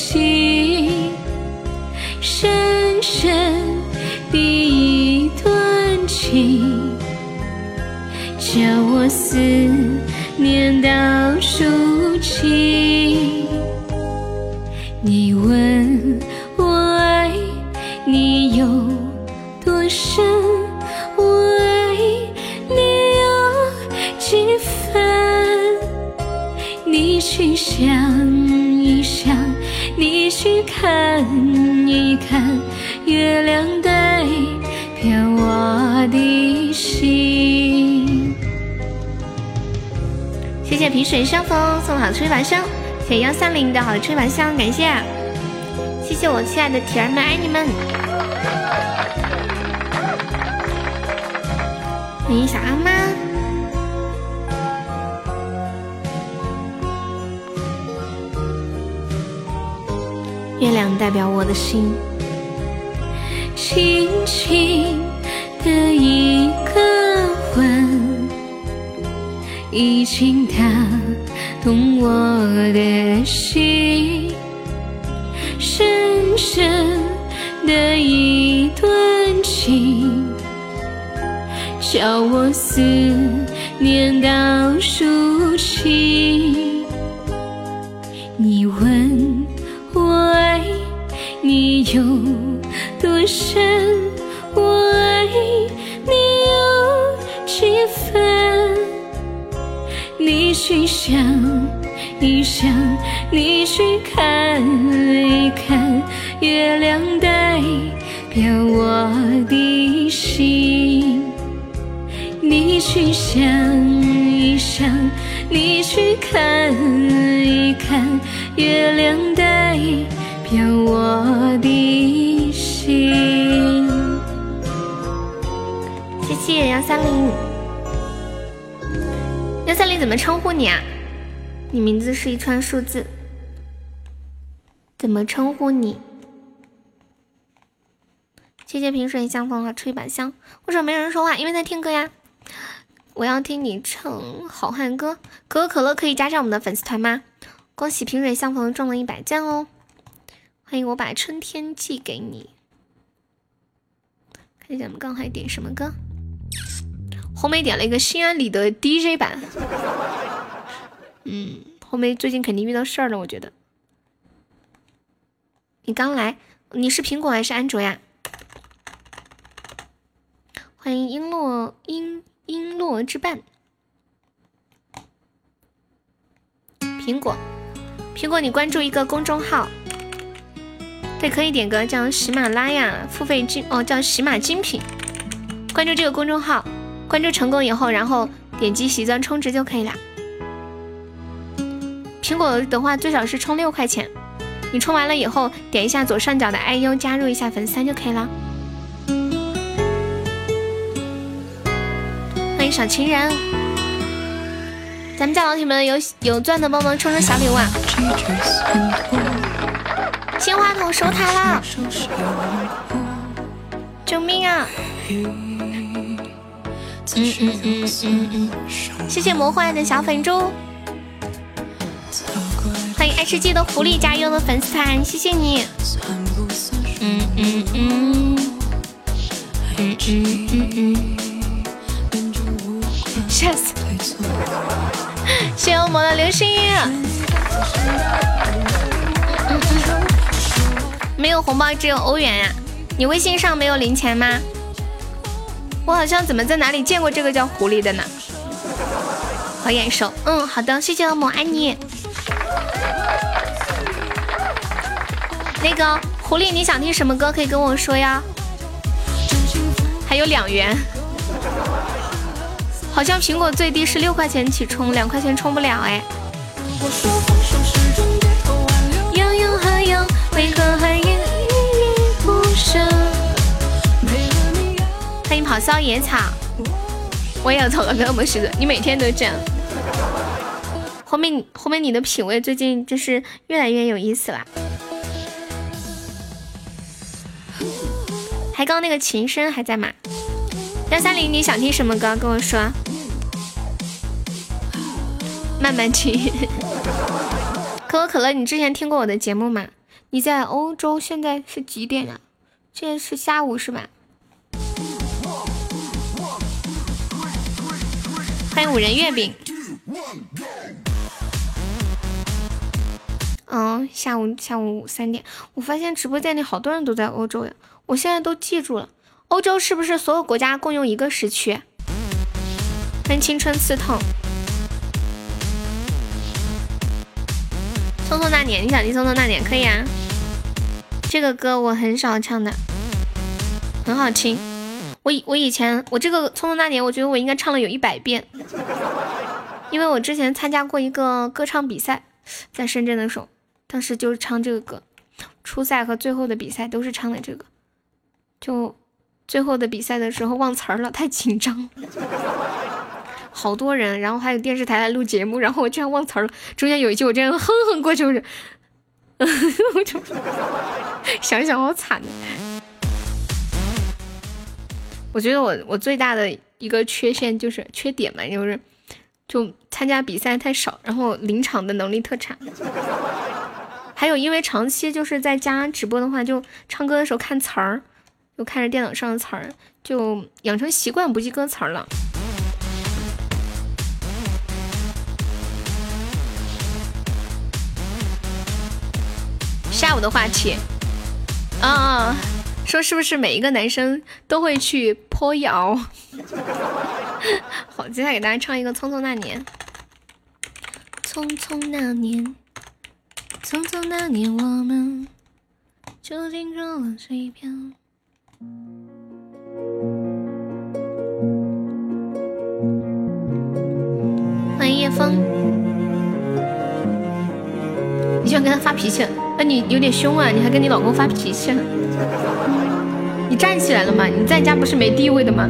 我谢萍水相逢送好吹把香，谢幺三零的好吹把香，感谢，谢谢我亲爱的铁儿们，爱你们。欢迎小阿妈。月亮代表我的心，轻轻的一个，已经打动我的心，深深的一段情。叫我思念到如今，想一想，你去看一看，月亮代表我的心。你去想一想，你去看一看，月亮代表我的心。谢谢幺三零，幺三零怎么称呼你啊？你名字是一串数字，怎么称呼你？谢谢萍水相逢和吹板香。为什么没人说话？因为在听歌呀。我要听你唱好汉歌，可口可乐可以加上我们的粉丝团吗？恭喜萍水相逢中了一百赞哦！欢迎我把春天寄给你。看一下我们刚还点什么歌？红梅点了一个心安理得 DJ 版。嗯，后面最近肯定遇到事儿了，我觉得。你刚来，你是苹果还是安卓呀？欢迎璎珞璎璎珞之伴，苹果，苹果，你关注一个公众号，对，可以点歌，叫喜马拉雅付费精哦，叫喜马精品，关注这个公众号，关注成功以后，然后点击喜钻充值就可以了。苹果的话，最少是充六块钱，你充完了以后，点一下左上角的 IU，加入一下粉丝团就可以了。欢迎小情人，咱们家老铁们有有钻的帮忙充充小礼物啊！金话筒守塔了，救命啊！嗯嗯嗯嗯嗯，谢谢魔幻的小粉猪，欢迎爱吃鸡的狐狸加入的粉丝团，谢谢你。嗯嗯嗯嗯嗯嗯嗯。吓死！谢恶魔的流星雨，没有红包，只有欧元呀。你微信上没有零钱吗？我好像怎么在哪里见过这个叫狐狸的呢？好眼熟。嗯，好的，谢谢恶魔，爱你。那个狐狸，你想听什么歌？可以跟我说呀。还有两元。好像苹果最低是六块钱起充，两块钱充不了哎。欢迎跑骚野草，我也要找个哥们似的，你每天都这样。后面后面你的品味最近就是越来越有意思了。还刚那个琴声还在吗？幺三零，你想听什么歌？跟我说。慢慢听。可口可乐，你之前听过我的节目吗？你在欧洲，现在是几点呀？现在是下午是吧？欢迎五仁月饼。嗯，下午下午三点。我发现直播间里好多人都在欧洲呀，我现在都记住了。欧洲是不是所有国家共用一个时区？欢迎青春刺痛。匆匆那年，你想听匆匆那年可以啊。这个歌我很少唱的，很好听。我以我以前我这个匆匆那年，我觉得我应该唱了有一百遍。因为我之前参加过一个歌唱比赛，在深圳的时候，当时就是唱这个歌，初赛和最后的比赛都是唱的这个，就最后的比赛的时候忘词儿了，太紧张，好多人，然后还有电视台来录节目，然后我居然忘词儿了，中间有一句我这样哼哼过去，我就，我就想想好惨。我觉得我我最大的一个缺陷就是缺点嘛，就是就参加比赛太少，然后临场的能力特差。还有因为长期就是在家直播的话，就唱歌的时候看词儿，就看着电脑上的词儿，就养成习惯不记歌词了。下午的话题，啊。说是不是每一个男生都会去坡摇？好，接下来给大家唱一个《匆匆那年》。匆匆那年，匆匆那年，我们究竟做了谁片？欢迎叶枫，你喜欢跟他发脾气？那你有点凶啊！你还跟你老公发脾气？你站起来了吗？你在家不是没地位的吗？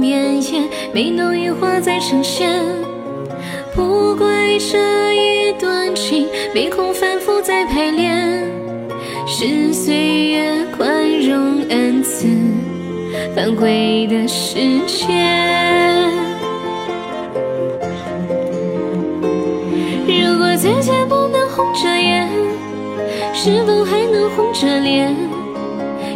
绵延没浓郁化在呈现。不怪这一段情没空反复再排练，是岁月宽容恩赐反悔的时间。如果再见不能红着眼，是否还能红着脸？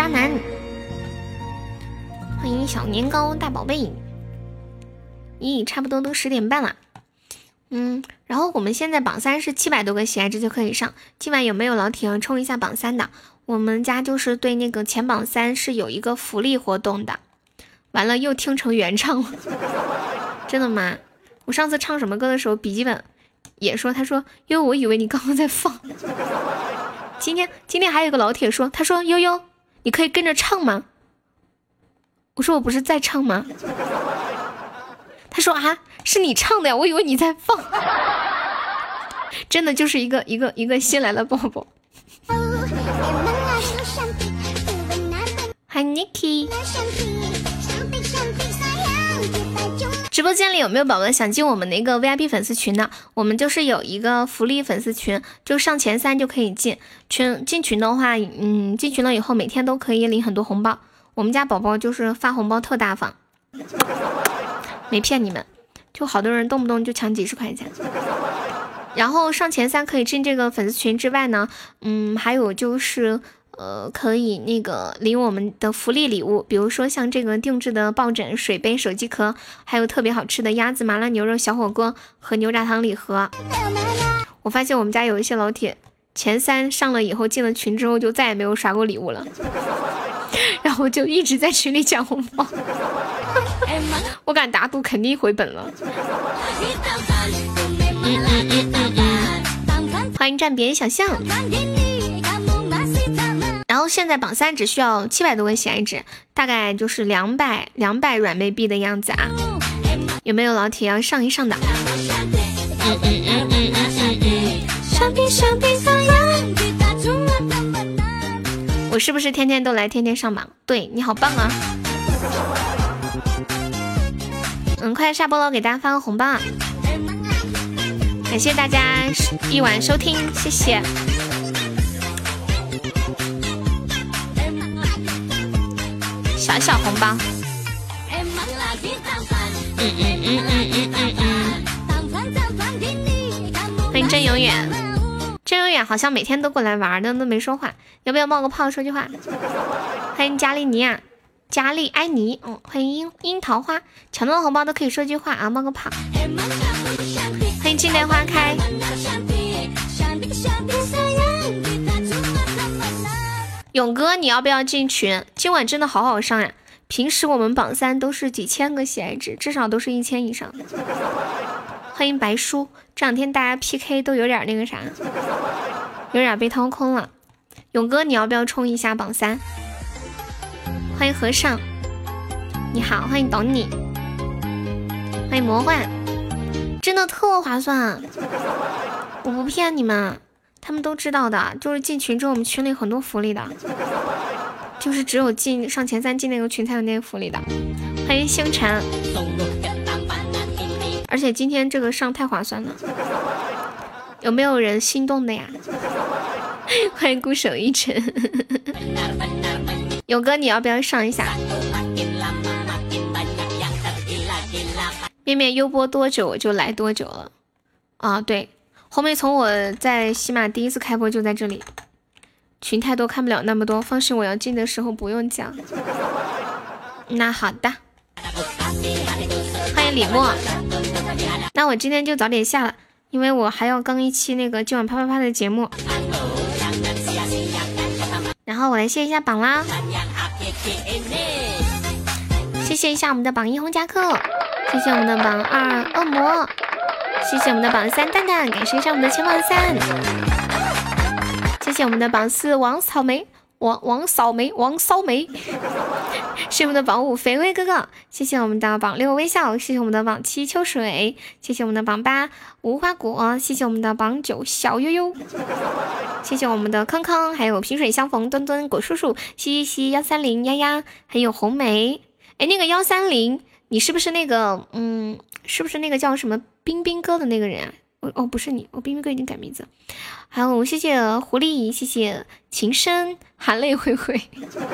渣男欢迎。小年糕大宝贝。咦，差不多都十点半了。嗯，然后我们现在榜三是七百多个喜爱值就可以上。今晚有没有老铁冲一下榜三的？我们家就是对那个前榜三是有一个福利活动的。完了又听成原唱了，真的吗？我上次唱什么歌的时候，笔记本也说，他说，因为我以为你刚刚在放。今天今天还有个老铁说，他说悠悠，你可以跟着唱吗？我说我不是在唱吗？他说啊，是你唱的呀，我以为你在放。真的就是一个一个一个新来的宝宝。嗨，Niki。直播间里有没有宝宝想进我们那个 VIP 粉丝群的？我们就是有一个福利粉丝群，就上前三就可以进群。进群的话，嗯，进群了以后每天都可以领很多红包。我们家宝宝就是发红包特大方，没骗你们，就好多人动不动就抢几十块钱。然后上前三可以进这个粉丝群之外呢，嗯，还有就是。呃，可以那个领我们的福利礼物，比如说像这个定制的抱枕、水杯、手机壳，还有特别好吃的鸭子麻辣牛肉小火锅和牛轧糖礼盒。我发现我们家有一些老铁前三上了以后进了群之后就再也没有刷过礼物了，然后就一直在群里抢红包。我敢打赌肯定回本了。欢迎站边小象。现在榜三只需要七百多个喜爱值，大概就是两百两百软妹币的样子啊！有没有老铁要上一上的？嗯嗯嗯嗯嗯嗯。我是不是天天都来，天天上榜？对你好棒啊！嗯，快下播了，给大家发个红包啊！感谢大家一晚收听，谢谢。小红包，嗯嗯嗯嗯嗯嗯嗯，欢迎真永远，真永远好像每天都过来玩的，都没说话，要不要冒个泡说句话？欢迎加利尼亚，加利安妮，嗯，欢迎樱樱桃花，抢到红包都可以说句话啊，冒个泡。欢迎静待花开。勇哥，你要不要进群？今晚真的好好上呀！平时我们榜三都是几千个喜爱值，至少都是一千以上。欢迎白叔，这两天大家 PK 都有点那个啥，有点被掏空了。勇哥，你要不要冲一下榜三？欢迎和尚，你好，欢迎懂你，欢迎魔幻，真的特划算，我不骗你们。他们都知道的，就是进群之后，我们群里很多福利的，就是只有进上前三进那个群才有那个福利的。欢迎星辰，而且今天这个上太划算了，有没有人心动的呀？欢迎孤守一尘，勇哥你要不要上一下？面面优播多久我就来多久了，啊对。红梅从我在喜马第一次开播就在这里，群太多看不了那么多，放心，我要进的时候不用讲。那好的，欢迎李默。那我今天就早点下了，因为我还要更一期那个今晚啪啪啪的节目。然后我来谢一下榜啦，谢谢一下我们的榜一红夹克，谢谢我们的榜二恶魔。谢谢我们的榜三蛋蛋，感谢一下我们的前榜三。谢谢我们的榜四王草莓，王王扫眉，王骚梅。谢我们的榜五肥威哥哥，谢谢我们的榜六微笑，谢谢我们的榜七秋水，谢谢我们的榜八无花果，谢谢我们的榜九小悠悠，谢谢我们的康康，还有萍水相逢墩墩果叔叔，西西西幺三零丫丫，还有红梅。哎，那个幺三零，你是不是那个嗯？是不是那个叫什么冰冰哥的那个人啊？哦哦，不是你，我冰冰哥已经改名字。还有，谢谢狐狸，谢谢情深，含泪灰灰。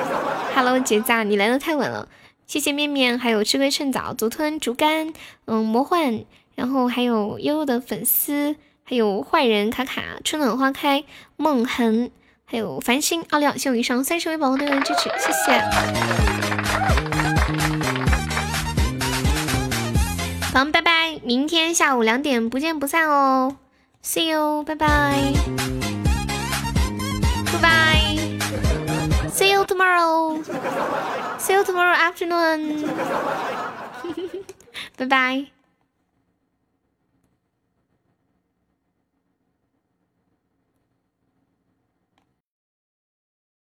Hello，结扎，你来的太晚了。谢谢面面，还有吃亏趁早，独吞竹竿，嗯，魔幻，然后还有悠悠的粉丝，还有坏人卡卡，春暖花开，梦痕，还有繁星奥利奥，谢我以上三十位宝宝对我的支持，谢谢。好，拜拜，明天下午两点不见不散哦，See you，拜拜，拜拜，See you tomorrow，See you tomorrow afternoon，拜拜。